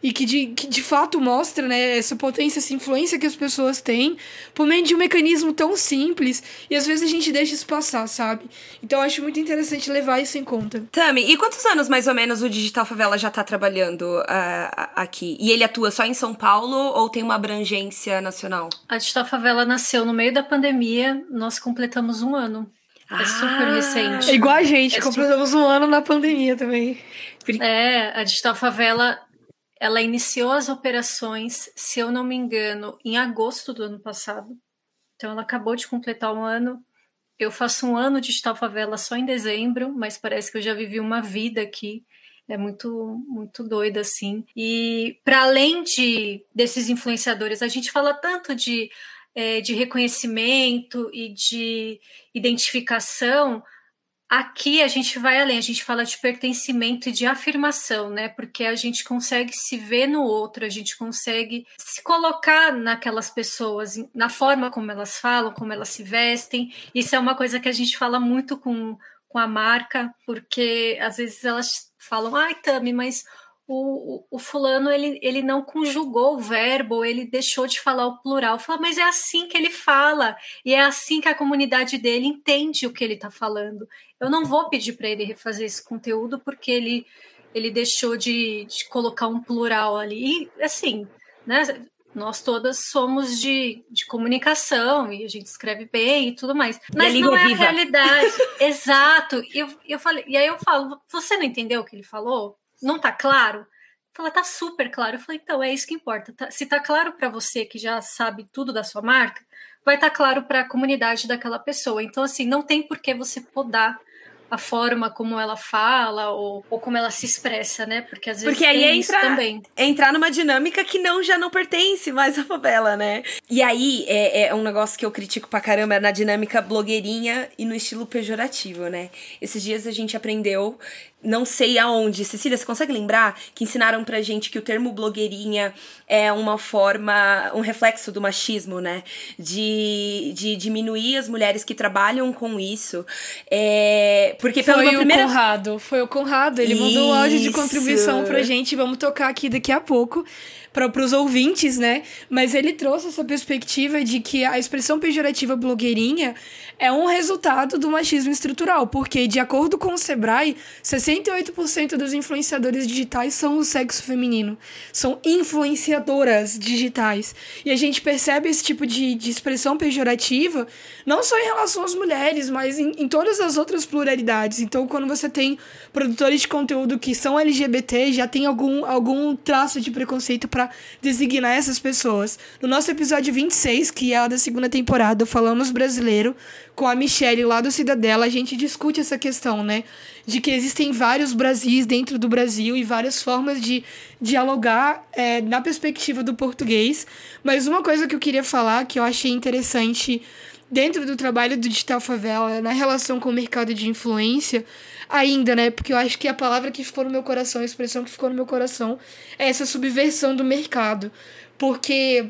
e que de, que de fato mostra né, essa potência, essa influência que as pessoas têm por meio de um mecanismo tão simples e às vezes a gente deixa isso passar, sabe? Então eu acho muito interessante levar isso em conta. Tami, e quantos anos mais ou menos o Digital Favela já tá trabalhando uh, aqui? E ele atua só em São Paulo ou tem uma abrangência nacional? A Digital Favela nasceu no meio da pandemia, nós completamos um ano. É ah, super recente. É igual a gente, é completamos super... um ano na pandemia também. É, a Digital Favela ela iniciou as operações, se eu não me engano, em agosto do ano passado. Então ela acabou de completar um ano. Eu faço um ano de Digital Favela só em dezembro, mas parece que eu já vivi uma vida aqui. É muito, muito doida, assim. E para além de desses influenciadores, a gente fala tanto de, é, de reconhecimento e de identificação, Aqui a gente vai além, a gente fala de pertencimento e de afirmação, né? Porque a gente consegue se ver no outro, a gente consegue se colocar naquelas pessoas, na forma como elas falam, como elas se vestem. Isso é uma coisa que a gente fala muito com, com a marca, porque às vezes elas falam, ai, Tami, mas o, o, o, fulano ele, ele não conjugou o verbo, ele deixou de falar o plural. Fala, mas é assim que ele fala, e é assim que a comunidade dele entende o que ele está falando. Eu não vou pedir para ele refazer esse conteúdo porque ele, ele deixou de, de colocar um plural ali. E assim, né? Nós todas somos de, de comunicação e a gente escreve bem e tudo mais. Mas não é viva. a realidade. Exato. E eu, eu falei, e aí eu falo, você não entendeu o que ele falou? não tá claro? Fala, tá super claro. Eu falei, então é isso que importa. Tá, se tá claro para você que já sabe tudo da sua marca, vai estar tá claro para a comunidade daquela pessoa. Então, assim, não tem por que você podar a forma como ela fala ou, ou como ela se expressa, né? Porque às vezes Porque aí é entrar, também. É entrar numa dinâmica que não já não pertence mais à favela, né? E aí é, é um negócio que eu critico pra caramba na dinâmica blogueirinha e no estilo pejorativo, né? Esses dias a gente aprendeu não sei aonde. Cecília, você consegue lembrar que ensinaram pra gente que o termo blogueirinha é uma forma, um reflexo do machismo, né? De, de diminuir as mulheres que trabalham com isso. É, porque foi pela primeira... o Conrado, foi o Conrado. Ele isso. mandou o áudio de contribuição pra gente. Vamos tocar aqui daqui a pouco para os ouvintes, né? Mas ele trouxe essa perspectiva de que a expressão pejorativa blogueirinha é um resultado do machismo estrutural, porque, de acordo com o Sebrae, 68% dos influenciadores digitais são o sexo feminino, são influenciadoras digitais. E a gente percebe esse tipo de, de expressão pejorativa não só em relação às mulheres, mas em, em todas as outras pluralidades. Então, quando você tem produtores de conteúdo que são LGBT, já tem algum, algum traço de preconceito para designar essas pessoas. No nosso episódio 26, que é a da segunda temporada, Falamos Brasileiro, com a Michelle lá do Cidadela, a gente discute essa questão, né? De que existem vários Brasis dentro do Brasil e várias formas de dialogar é, na perspectiva do português. Mas uma coisa que eu queria falar, que eu achei interessante dentro do trabalho do Digital Favela, na relação com o mercado de influência, ainda, né? Porque eu acho que a palavra que ficou no meu coração, a expressão que ficou no meu coração, é essa subversão do mercado. Porque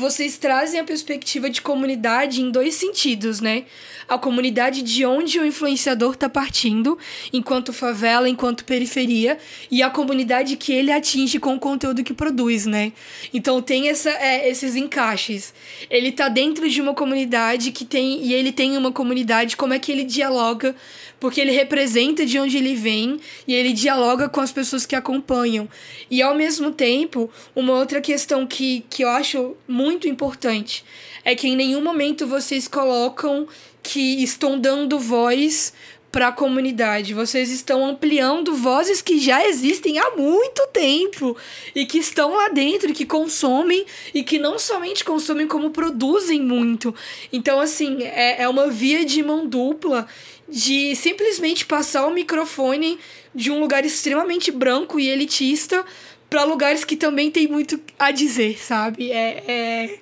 vocês trazem a perspectiva de comunidade em dois sentidos, né? A comunidade de onde o influenciador está partindo, enquanto favela, enquanto periferia, e a comunidade que ele atinge com o conteúdo que produz, né? Então tem essa, é, esses encaixes. Ele está dentro de uma comunidade que tem. E ele tem uma comunidade, como é que ele dialoga porque ele representa de onde ele vem e ele dialoga com as pessoas que acompanham. E ao mesmo tempo, uma outra questão que, que eu acho muito importante é que em nenhum momento vocês colocam que estão dando voz para a comunidade. Vocês estão ampliando vozes que já existem há muito tempo e que estão lá dentro, que consomem e que não somente consomem, como produzem muito. Então, assim, é, é uma via de mão dupla de simplesmente passar o microfone de um lugar extremamente branco e elitista para lugares que também tem muito a dizer, sabe? É, é...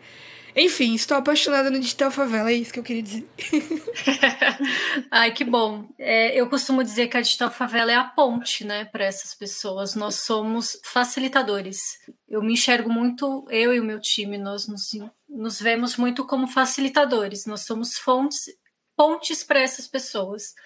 Enfim, estou apaixonada no Digital Favela, é isso que eu queria dizer. Ai, que bom. É, eu costumo dizer que a Digital Favela é a ponte, né, para essas pessoas. Nós somos facilitadores. Eu me enxergo muito, eu e o meu time, nós nos, nos vemos muito como facilitadores. Nós somos fontes, pontes para essas pessoas,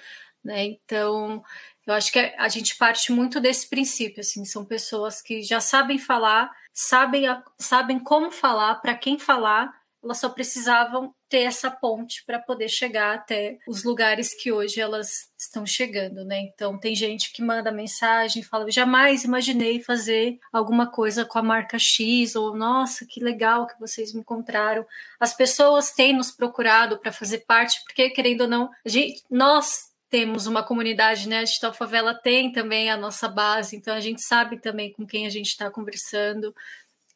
né? Então, eu acho que a gente parte muito desse princípio, assim, são pessoas que já sabem falar, sabem, sabem como falar, para quem falar elas só precisavam ter essa ponte para poder chegar até os lugares que hoje elas estão chegando, né? Então tem gente que manda mensagem, fala: "Jamais imaginei fazer alguma coisa com a marca X" ou "Nossa, que legal que vocês me encontraram". As pessoas têm nos procurado para fazer parte, porque querendo ou não, gente, nós temos uma comunidade, né? A Digital Favela tem também a nossa base, então a gente sabe também com quem a gente está conversando.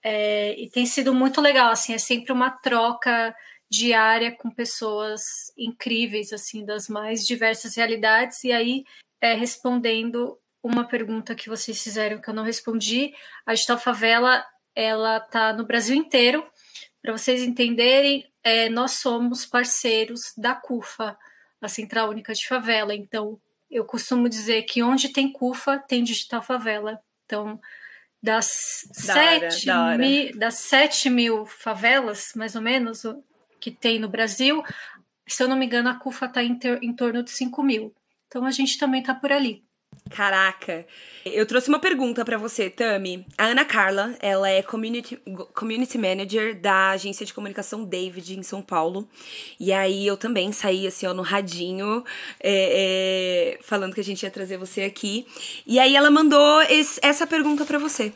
É, e tem sido muito legal, assim, é sempre uma troca diária com pessoas incríveis, assim, das mais diversas realidades. E aí, é, respondendo uma pergunta que vocês fizeram que eu não respondi, a Digital Favela, ela tá no Brasil inteiro. Para vocês entenderem, é, nós somos parceiros da CUFA, a Central Única de Favela. Então, eu costumo dizer que onde tem CUFA, tem Digital Favela. Então, das, da sete, hora, mil, das sete mil favelas, mais ou menos, que tem no Brasil, se eu não me engano, a CUFA está em, em torno de 5 mil. Então a gente também está por ali. Caraca. Eu trouxe uma pergunta para você, Tami. A Ana Carla, ela é community, community manager da agência de comunicação David em São Paulo. E aí eu também saí assim, ó, no radinho, é, é, falando que a gente ia trazer você aqui. E aí ela mandou esse, essa pergunta para você.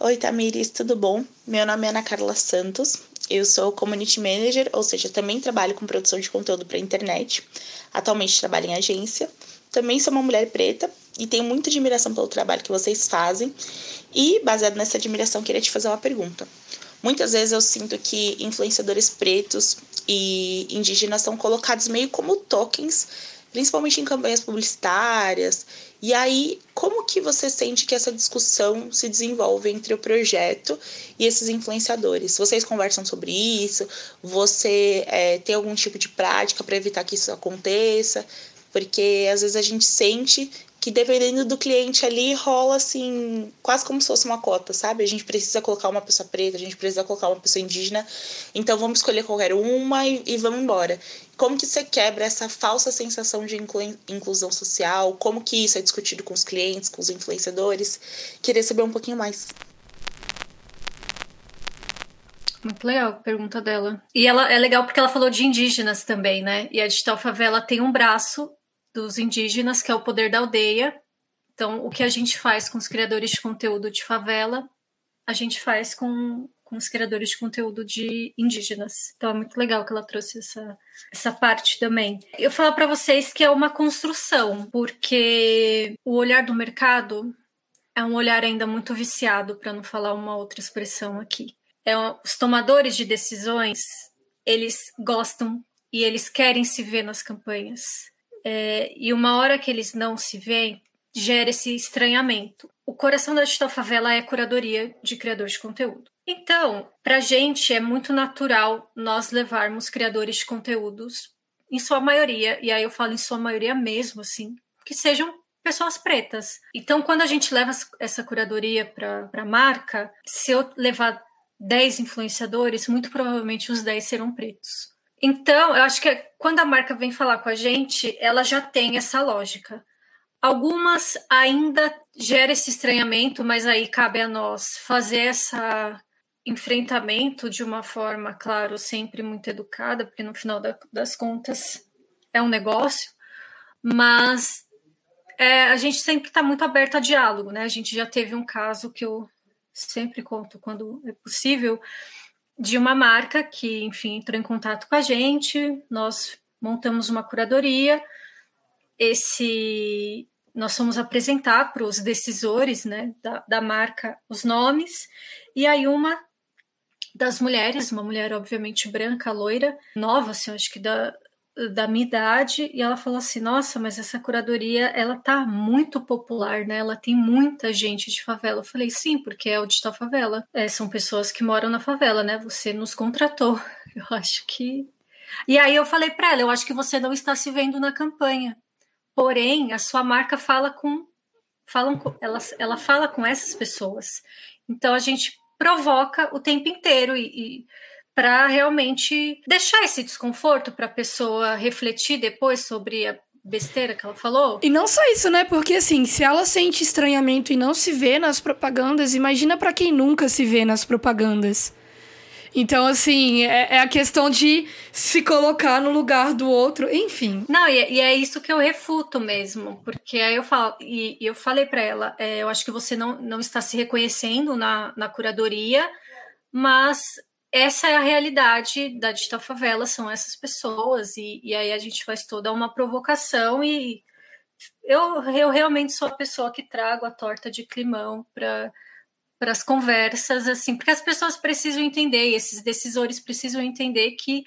Oi, Tamiris, tudo bom? Meu nome é Ana Carla Santos. Eu sou community manager, ou seja, também trabalho com produção de conteúdo para internet. Atualmente trabalho em agência. Também sou uma mulher preta e tenho muita admiração pelo trabalho que vocês fazem. E, baseado nessa admiração, queria te fazer uma pergunta. Muitas vezes eu sinto que influenciadores pretos e indígenas são colocados meio como tokens, principalmente em campanhas publicitárias. E aí, como que você sente que essa discussão se desenvolve entre o projeto e esses influenciadores? Vocês conversam sobre isso? Você é, tem algum tipo de prática para evitar que isso aconteça? Porque às vezes a gente sente que dependendo do cliente ali rola assim, quase como se fosse uma cota, sabe? A gente precisa colocar uma pessoa preta, a gente precisa colocar uma pessoa indígena, então vamos escolher qualquer uma e, e vamos embora. Como que você quebra essa falsa sensação de inclu inclusão social? Como que isso é discutido com os clientes, com os influenciadores? Queria saber um pouquinho mais. Muito legal a pergunta dela. E ela é legal porque ela falou de indígenas também, né? E a Digital Favela tem um braço dos indígenas, que é o poder da aldeia. Então, o que a gente faz com os criadores de conteúdo de favela, a gente faz com, com os criadores de conteúdo de indígenas. Então, é muito legal que ela trouxe essa, essa parte também. Eu falo para vocês que é uma construção, porque o olhar do mercado é um olhar ainda muito viciado, para não falar uma outra expressão aqui. É, os tomadores de decisões, eles gostam e eles querem se ver nas campanhas. É, e uma hora que eles não se veem, gera esse estranhamento. O coração da Digital Favela é curadoria de criadores de conteúdo. Então, para a gente é muito natural nós levarmos criadores de conteúdos, em sua maioria, e aí eu falo em sua maioria mesmo, assim, que sejam pessoas pretas. Então, quando a gente leva essa curadoria para a marca, se eu levar 10 influenciadores, muito provavelmente os 10 serão pretos. Então, eu acho que quando a marca vem falar com a gente, ela já tem essa lógica. Algumas ainda gera esse estranhamento, mas aí cabe a nós fazer esse enfrentamento de uma forma, claro, sempre muito educada, porque no final das contas é um negócio, mas é, a gente sempre está muito aberto a diálogo, né? A gente já teve um caso que eu sempre conto quando é possível, de uma marca que, enfim, entrou em contato com a gente, nós montamos uma curadoria, esse nós fomos apresentar para os decisores né, da, da marca os nomes, e aí uma das mulheres, uma mulher obviamente branca, loira, nova, assim, acho que da, da minha idade e ela falou assim: "Nossa, mas essa curadoria, ela tá muito popular, né? Ela tem muita gente de favela". Eu falei: "Sim, porque é o Digital Favela. É, são pessoas que moram na favela, né? Você nos contratou". Eu acho que E aí eu falei para ela: "Eu acho que você não está se vendo na campanha. Porém, a sua marca fala com falam com, ela, ela fala com essas pessoas. Então a gente provoca o tempo inteiro e, e para realmente deixar esse desconforto para a pessoa refletir depois sobre a besteira que ela falou. E não só isso, né? Porque assim, se ela sente estranhamento e não se vê nas propagandas, imagina para quem nunca se vê nas propagandas. Então, assim, é, é, a questão de se colocar no lugar do outro, enfim. Não, e, é, e é isso que eu refuto mesmo, porque aí eu falo, e, e eu falei para ela, é, eu acho que você não, não está se reconhecendo na, na curadoria, mas essa é a realidade da Digital Favela, são essas pessoas, e, e aí a gente faz toda uma provocação e eu, eu realmente sou a pessoa que trago a torta de climão para para as conversas, assim, porque as pessoas precisam entender, esses decisores precisam entender que,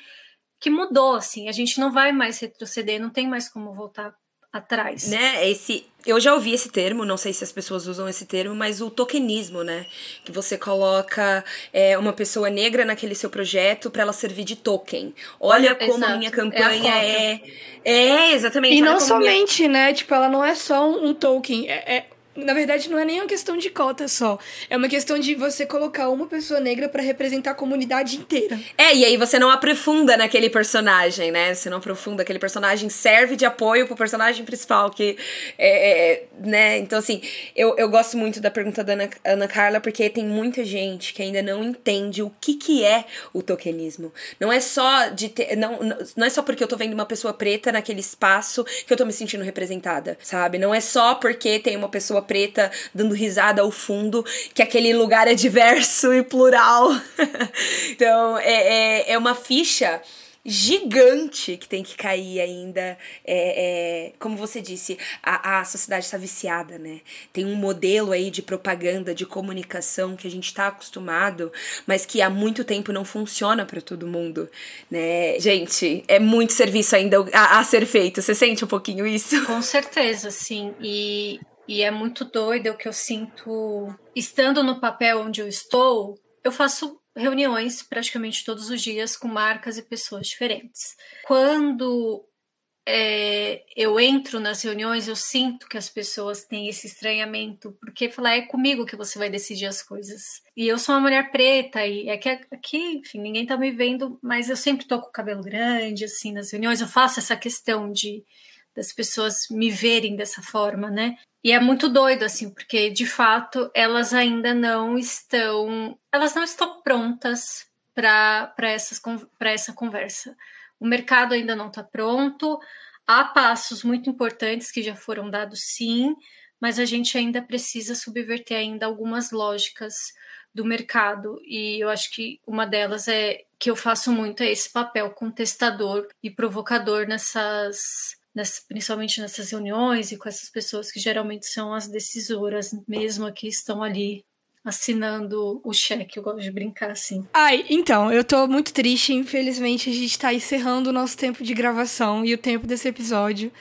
que mudou, assim, a gente não vai mais retroceder, não tem mais como voltar atrás. Né, esse, eu já ouvi esse termo, não sei se as pessoas usam esse termo, mas o tokenismo, né, que você coloca é, uma pessoa negra naquele seu projeto para ela servir de token. Olha como Exato. a minha campanha é, é, é exatamente. E não somente, minha... né, tipo, ela não é só um token, é, é na verdade, não é nem uma questão de cota só. É uma questão de você colocar uma pessoa negra para representar a comunidade inteira. É, e aí você não aprofunda naquele personagem, né? Você não aprofunda aquele personagem, serve de apoio pro personagem principal, que é, é né? Então, assim, eu, eu gosto muito da pergunta da Ana, Ana Carla, porque tem muita gente que ainda não entende o que que é o tokenismo. Não é só de ter, não, não é só porque eu tô vendo uma pessoa preta naquele espaço que eu tô me sentindo representada, sabe? Não é só porque tem uma pessoa preta dando risada ao fundo, que aquele lugar é diverso e plural. então, é, é, é uma ficha gigante que tem que cair ainda. É, é, como você disse, a, a sociedade está viciada, né? Tem um modelo aí de propaganda, de comunicação que a gente está acostumado, mas que há muito tempo não funciona para todo mundo, né? Gente, é muito serviço ainda a, a ser feito. Você sente um pouquinho isso? Com certeza, sim. E e é muito doido o que eu sinto estando no papel onde eu estou. Eu faço reuniões praticamente todos os dias com marcas e pessoas diferentes. Quando é, eu entro nas reuniões, eu sinto que as pessoas têm esse estranhamento, porque falar é comigo que você vai decidir as coisas. E eu sou uma mulher preta, e é que aqui, enfim, ninguém tá me vendo, mas eu sempre tô com o cabelo grande, assim, nas reuniões, eu faço essa questão de das pessoas me verem dessa forma, né? E é muito doido, assim, porque de fato elas ainda não estão. Elas não estão prontas para essa conversa. O mercado ainda não está pronto, há passos muito importantes que já foram dados, sim, mas a gente ainda precisa subverter ainda algumas lógicas do mercado. E eu acho que uma delas é que eu faço muito é esse papel contestador e provocador nessas nessa, principalmente nessas reuniões e com essas pessoas que geralmente são as decisoras, mesmo que estão ali assinando o cheque. Eu gosto de brincar assim. Ai, então, eu tô muito triste. Infelizmente, a gente tá encerrando o nosso tempo de gravação e o tempo desse episódio.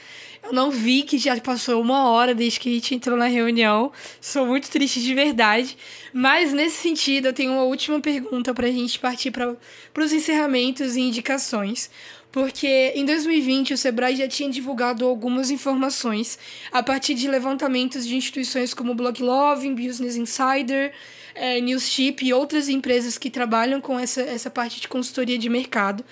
Eu não vi que já passou uma hora desde que a gente entrou na reunião. Sou muito triste de verdade. Mas, nesse sentido, eu tenho uma última pergunta pra gente partir para os encerramentos e indicações porque em 2020 o Sebrae já tinha divulgado algumas informações a partir de levantamentos de instituições como Bloglovin, Business Insider, é, Newship e outras empresas que trabalham com essa, essa parte de consultoria de mercado.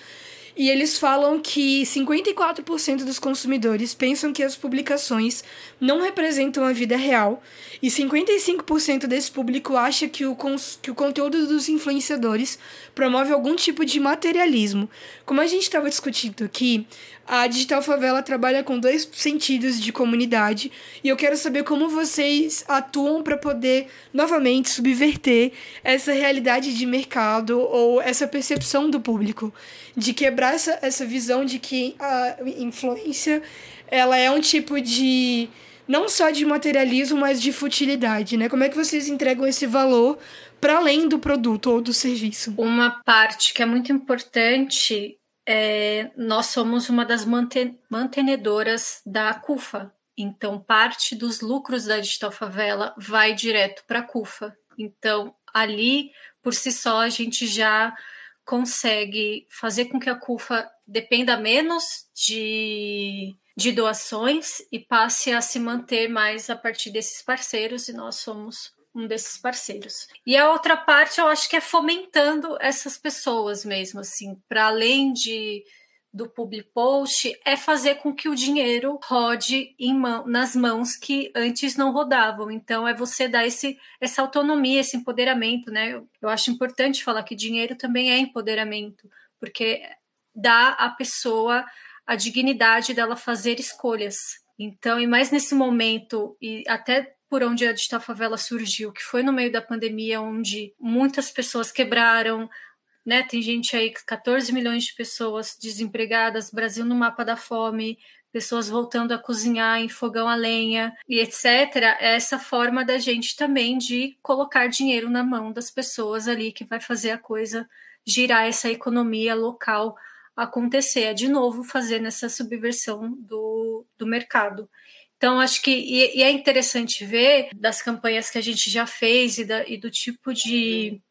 E eles falam que 54% dos consumidores pensam que as publicações não representam a vida real e 55% desse público acha que o, que o conteúdo dos influenciadores promove algum tipo de materialismo. Como a gente estava discutindo aqui, a Digital Favela trabalha com dois sentidos de comunidade e eu quero saber como vocês atuam para poder novamente subverter essa realidade de mercado ou essa percepção do público, de quebrar essa, essa visão de que a influência ela é um tipo de não só de materialismo, mas de futilidade, né? Como é que vocês entregam esse valor para além do produto ou do serviço? Uma parte que é muito importante é, nós somos uma das mantenedoras da CUFA. Então, parte dos lucros da Digital Favela vai direto para a CUFA. Então, ali, por si só, a gente já consegue fazer com que a CUFA dependa menos de, de doações e passe a se manter mais a partir desses parceiros, e nós somos um desses parceiros. E a outra parte eu acho que é fomentando essas pessoas mesmo, assim, para além de do public post é fazer com que o dinheiro rode mão, nas mãos que antes não rodavam. Então é você dar esse, essa autonomia, esse empoderamento, né? Eu, eu acho importante falar que dinheiro também é empoderamento, porque dá à pessoa a dignidade dela fazer escolhas. Então, e mais nesse momento, e até por onde a Digital Favela surgiu, que foi no meio da pandemia, onde muitas pessoas quebraram, né? Tem gente aí, 14 milhões de pessoas desempregadas, Brasil no mapa da fome, pessoas voltando a cozinhar em fogão a lenha e etc. É essa forma da gente também de colocar dinheiro na mão das pessoas ali que vai fazer a coisa girar essa economia local acontecer. É de novo fazer nessa subversão do, do mercado. Então, acho que e, e, é interessante ver das campanhas que a gente já fez e, da, e do tipo de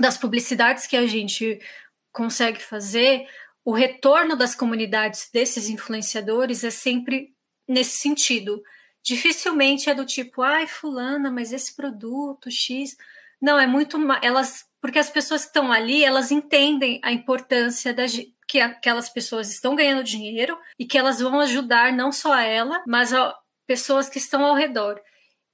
das publicidades que a gente consegue fazer, o retorno das comunidades desses influenciadores é sempre nesse sentido. Dificilmente é do tipo, ai, fulana, mas esse produto X. Não, é muito. Elas. Porque as pessoas que estão ali, elas entendem a importância da, que aquelas pessoas estão ganhando dinheiro e que elas vão ajudar não só ela, mas a pessoas que estão ao redor.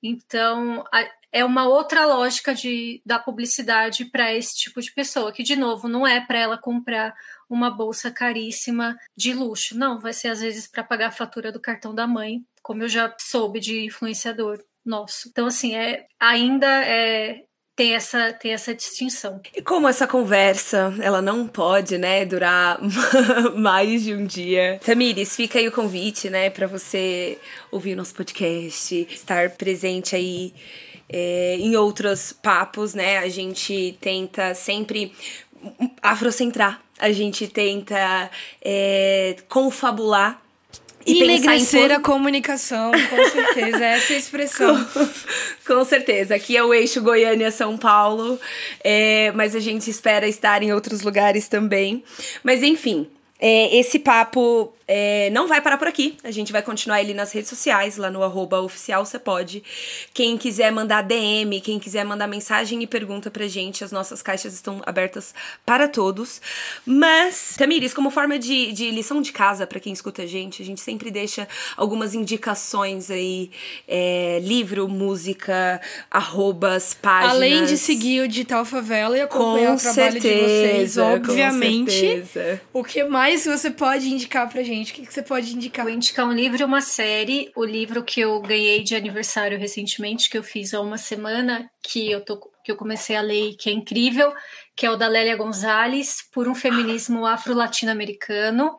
Então, a, é uma outra lógica de, da publicidade para esse tipo de pessoa, que, de novo, não é para ela comprar uma bolsa caríssima de luxo. Não, vai ser às vezes para pagar a fatura do cartão da mãe, como eu já soube de influenciador nosso. Então, assim, é, ainda é, tem essa, tem essa distinção. E como essa conversa, ela não pode, né, durar mais de um dia. Tamires, fica aí o convite, né, para você ouvir o nosso podcast, estar presente aí é, em outros papos, né? A gente tenta sempre afrocentrar, a gente tenta é, confabular e enegrecer a comunicação, com certeza, essa é a expressão. com, com, certeza. Aqui é o eixo Goiânia-São Paulo, é, mas a gente espera estar em outros lugares também. Mas enfim, é, esse papo é, não vai parar por aqui. A gente vai continuar ele nas redes sociais, lá no arroba oficial você pode. Quem quiser mandar DM, quem quiser mandar mensagem e pergunta pra gente, as nossas caixas estão abertas para todos. Mas, Tamires, como forma de, de lição de casa para quem escuta a gente, a gente sempre deixa algumas indicações aí: é, livro, música, arrobas, páginas. Além de seguir o Digital Favela e acompanhar com o trabalho certeza, de vocês, obviamente. O que mais você pode indicar pra gente? Gente? O que, que você pode indicar? Vou indicar um livro e uma série. O livro que eu ganhei de aniversário recentemente, que eu fiz há uma semana, que eu, tô, que eu comecei a ler que é incrível, que é o da Lélia Gonzalez, Por um Feminismo Afro-Latino-Americano.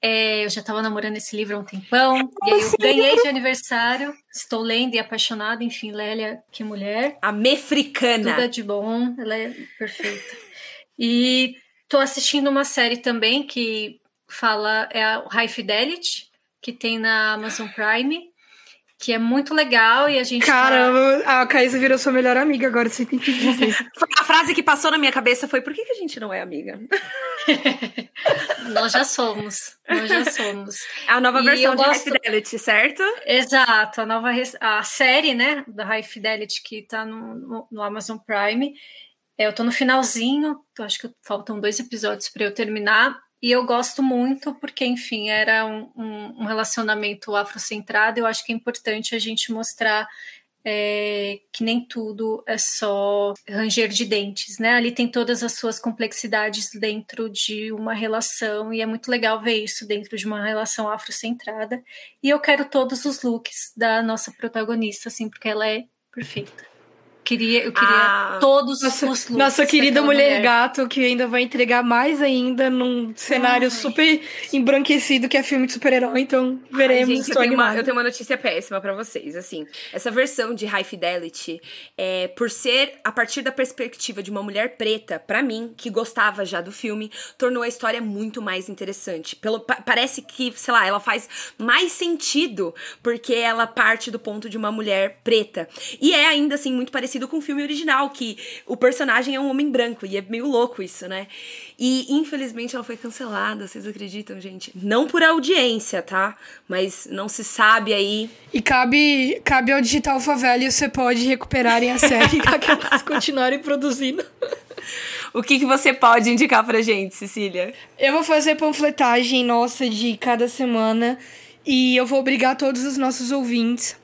É, eu já estava namorando esse livro há um tempão, e aí eu ganhei de aniversário, estou lendo e apaixonada, enfim, Lélia, que mulher. A mefricana. Tudo é de bom, ela é perfeita. E estou assistindo uma série também que fala é o High Fidelity, que tem na Amazon Prime, que é muito legal e a gente. Tá Caramba, tá... a Caísa virou sua melhor amiga, agora você tem que dizer. a frase que passou na minha cabeça foi: por que, que a gente não é amiga? nós já somos. Nós já somos. É a nova e versão de gosto... High Fidelity, certo? Exato, a nova a série, né, da High Fidelity que tá no, no, no Amazon Prime. É, eu tô no finalzinho, acho que faltam dois episódios para eu terminar. E eu gosto muito porque, enfim, era um, um, um relacionamento afrocentrado. Eu acho que é importante a gente mostrar é, que nem tudo é só ranger de dentes, né? Ali tem todas as suas complexidades dentro de uma relação e é muito legal ver isso dentro de uma relação afrocentrada. E eu quero todos os looks da nossa protagonista, assim, porque ela é perfeita. Queria, eu queria Ah. todos Nossa, os looks nossa querida daquela mulher, gato, que ainda vai entregar mais ainda num cenário Ai. super embranquecido que é filme de super-herói, então veremos. Ai, gente, eu tenho, uma, eu tenho uma notícia péssima pra vocês. Assim, essa versão de High Fidelity, é, por ser a partir da perspectiva de uma mulher preta, pra mim, que gostava já do filme, tornou a história muito mais interessante. Pelo, pa- parece que, sei lá, ela faz mais sentido porque ela parte do ponto de uma mulher preta. E é ainda assim muito parecido com o filme original, que o personagem é um homem branco, e é meio louco isso, né? E infelizmente ela foi cancelada, vocês acreditam, gente? Não por audiência, tá? Mas não se sabe aí. E cabe, cabe ao Digital Favela e você pode recuperarem a série que elas continuarem produzindo. O que, que você pode indicar pra gente, Cecília? Eu vou fazer panfletagem nossa de cada semana e eu vou obrigar todos os nossos ouvintes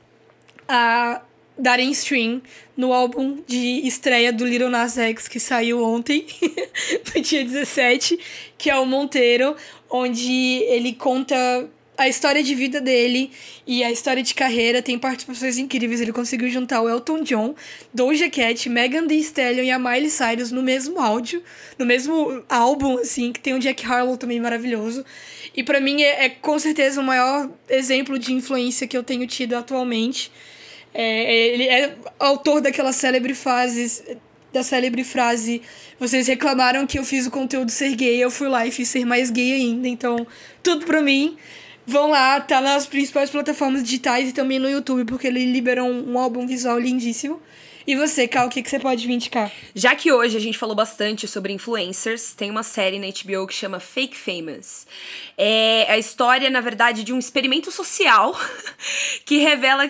a darem stream no álbum de estreia do Little Nas X que saiu ontem, no dia 17, que é o Monteiro, onde ele conta a história de vida dele e a história de carreira. Tem participações incríveis. Ele conseguiu juntar o Elton John, Doja Cat, Megan Thee Stallion e a Miley Cyrus no mesmo áudio, no mesmo álbum, assim, que tem o Jack Harlow também maravilhoso. E pra mim é, é com certeza o maior exemplo de influência que eu tenho tido atualmente. É, ele é autor daquela célebre frase, da célebre frase, vocês reclamaram que eu fiz o conteúdo ser gay, eu fui lá e fiz ser mais gay ainda, então tudo pra mim. Vão lá, tá nas principais plataformas digitais e também no YouTube, porque ele liberou um, um álbum visual lindíssimo. E você, Cal, o que, que você pode me indicar? Já que hoje a gente falou bastante sobre influencers, tem uma série na HBO que chama Fake Famous. É a história, na verdade, de um experimento social que revela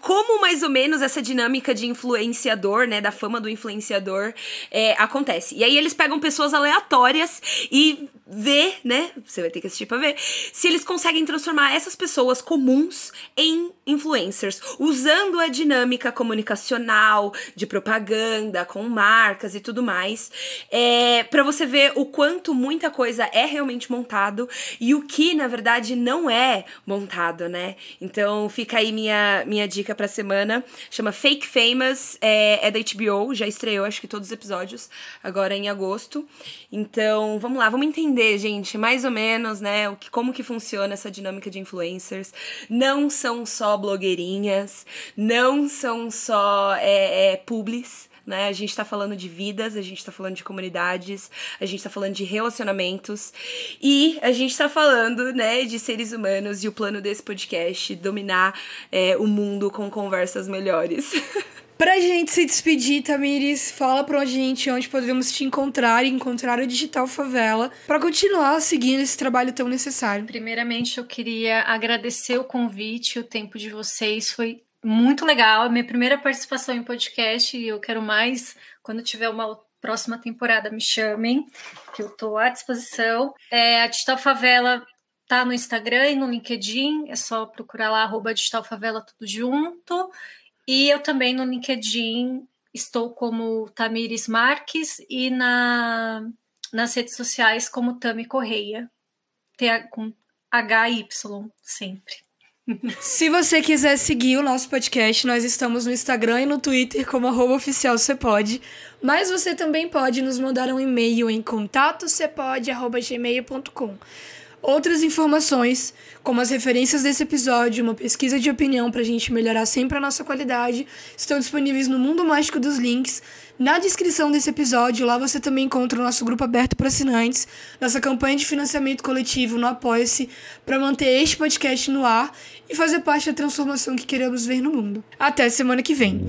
como mais ou menos essa dinâmica de influenciador, né, da fama do influenciador é, acontece. E aí eles pegam pessoas aleatórias e vê, né, você vai ter que assistir pra ver, se eles conseguem transformar essas pessoas comuns em influencers, usando a dinâmica comunicacional, de propaganda, com marcas e tudo mais, é, para você ver o quanto muita coisa é realmente montado e o que, na verdade, não é montado, né? Então fica aí minha, minha dica pra semana. Chama Fake Famous, é, é da HBO, já estreou acho que todos os episódios, agora em agosto. Então, vamos lá, vamos entender, gente, mais ou menos, né, o que, como que funciona essa dinâmica de influencers. Não são só blogueirinhas, não são só é, é, publis, né? A gente tá falando de vidas, a gente tá falando de comunidades, a gente tá falando de relacionamentos e a gente tá falando, né, de seres humanos e o plano desse podcast dominar é, o mundo com conversas melhores. Pra gente se despedir, Tamires, fala pra gente onde podemos te encontrar e encontrar o Digital Favela pra continuar seguindo esse trabalho tão necessário. Primeiramente, eu queria agradecer o convite, o tempo de vocês. Foi muito legal. É minha primeira participação em podcast e eu quero mais. Quando tiver uma próxima temporada, me chamem, que eu tô à disposição. É, a Digital Favela tá no Instagram e no LinkedIn. É só procurar lá, arroba Digital Favela, tudo junto. E eu também no LinkedIn estou como Tamires Marques e na, nas redes sociais como Tami Correia. Com HY sempre. Se você quiser seguir o nosso podcast, nós estamos no Instagram e no Twitter como arroba oficial Cepode. Mas você também pode nos mandar um e-mail em contatocepode.gmail.com. Outras informações, como as referências desse episódio, uma pesquisa de opinião para a gente melhorar sempre a nossa qualidade, estão disponíveis no Mundo Mágico dos Links, na descrição desse episódio. Lá você também encontra o nosso grupo aberto para assinantes, nossa campanha de financiamento coletivo no Apoia-se, para manter este podcast no ar e fazer parte da transformação que queremos ver no mundo. Até semana que vem.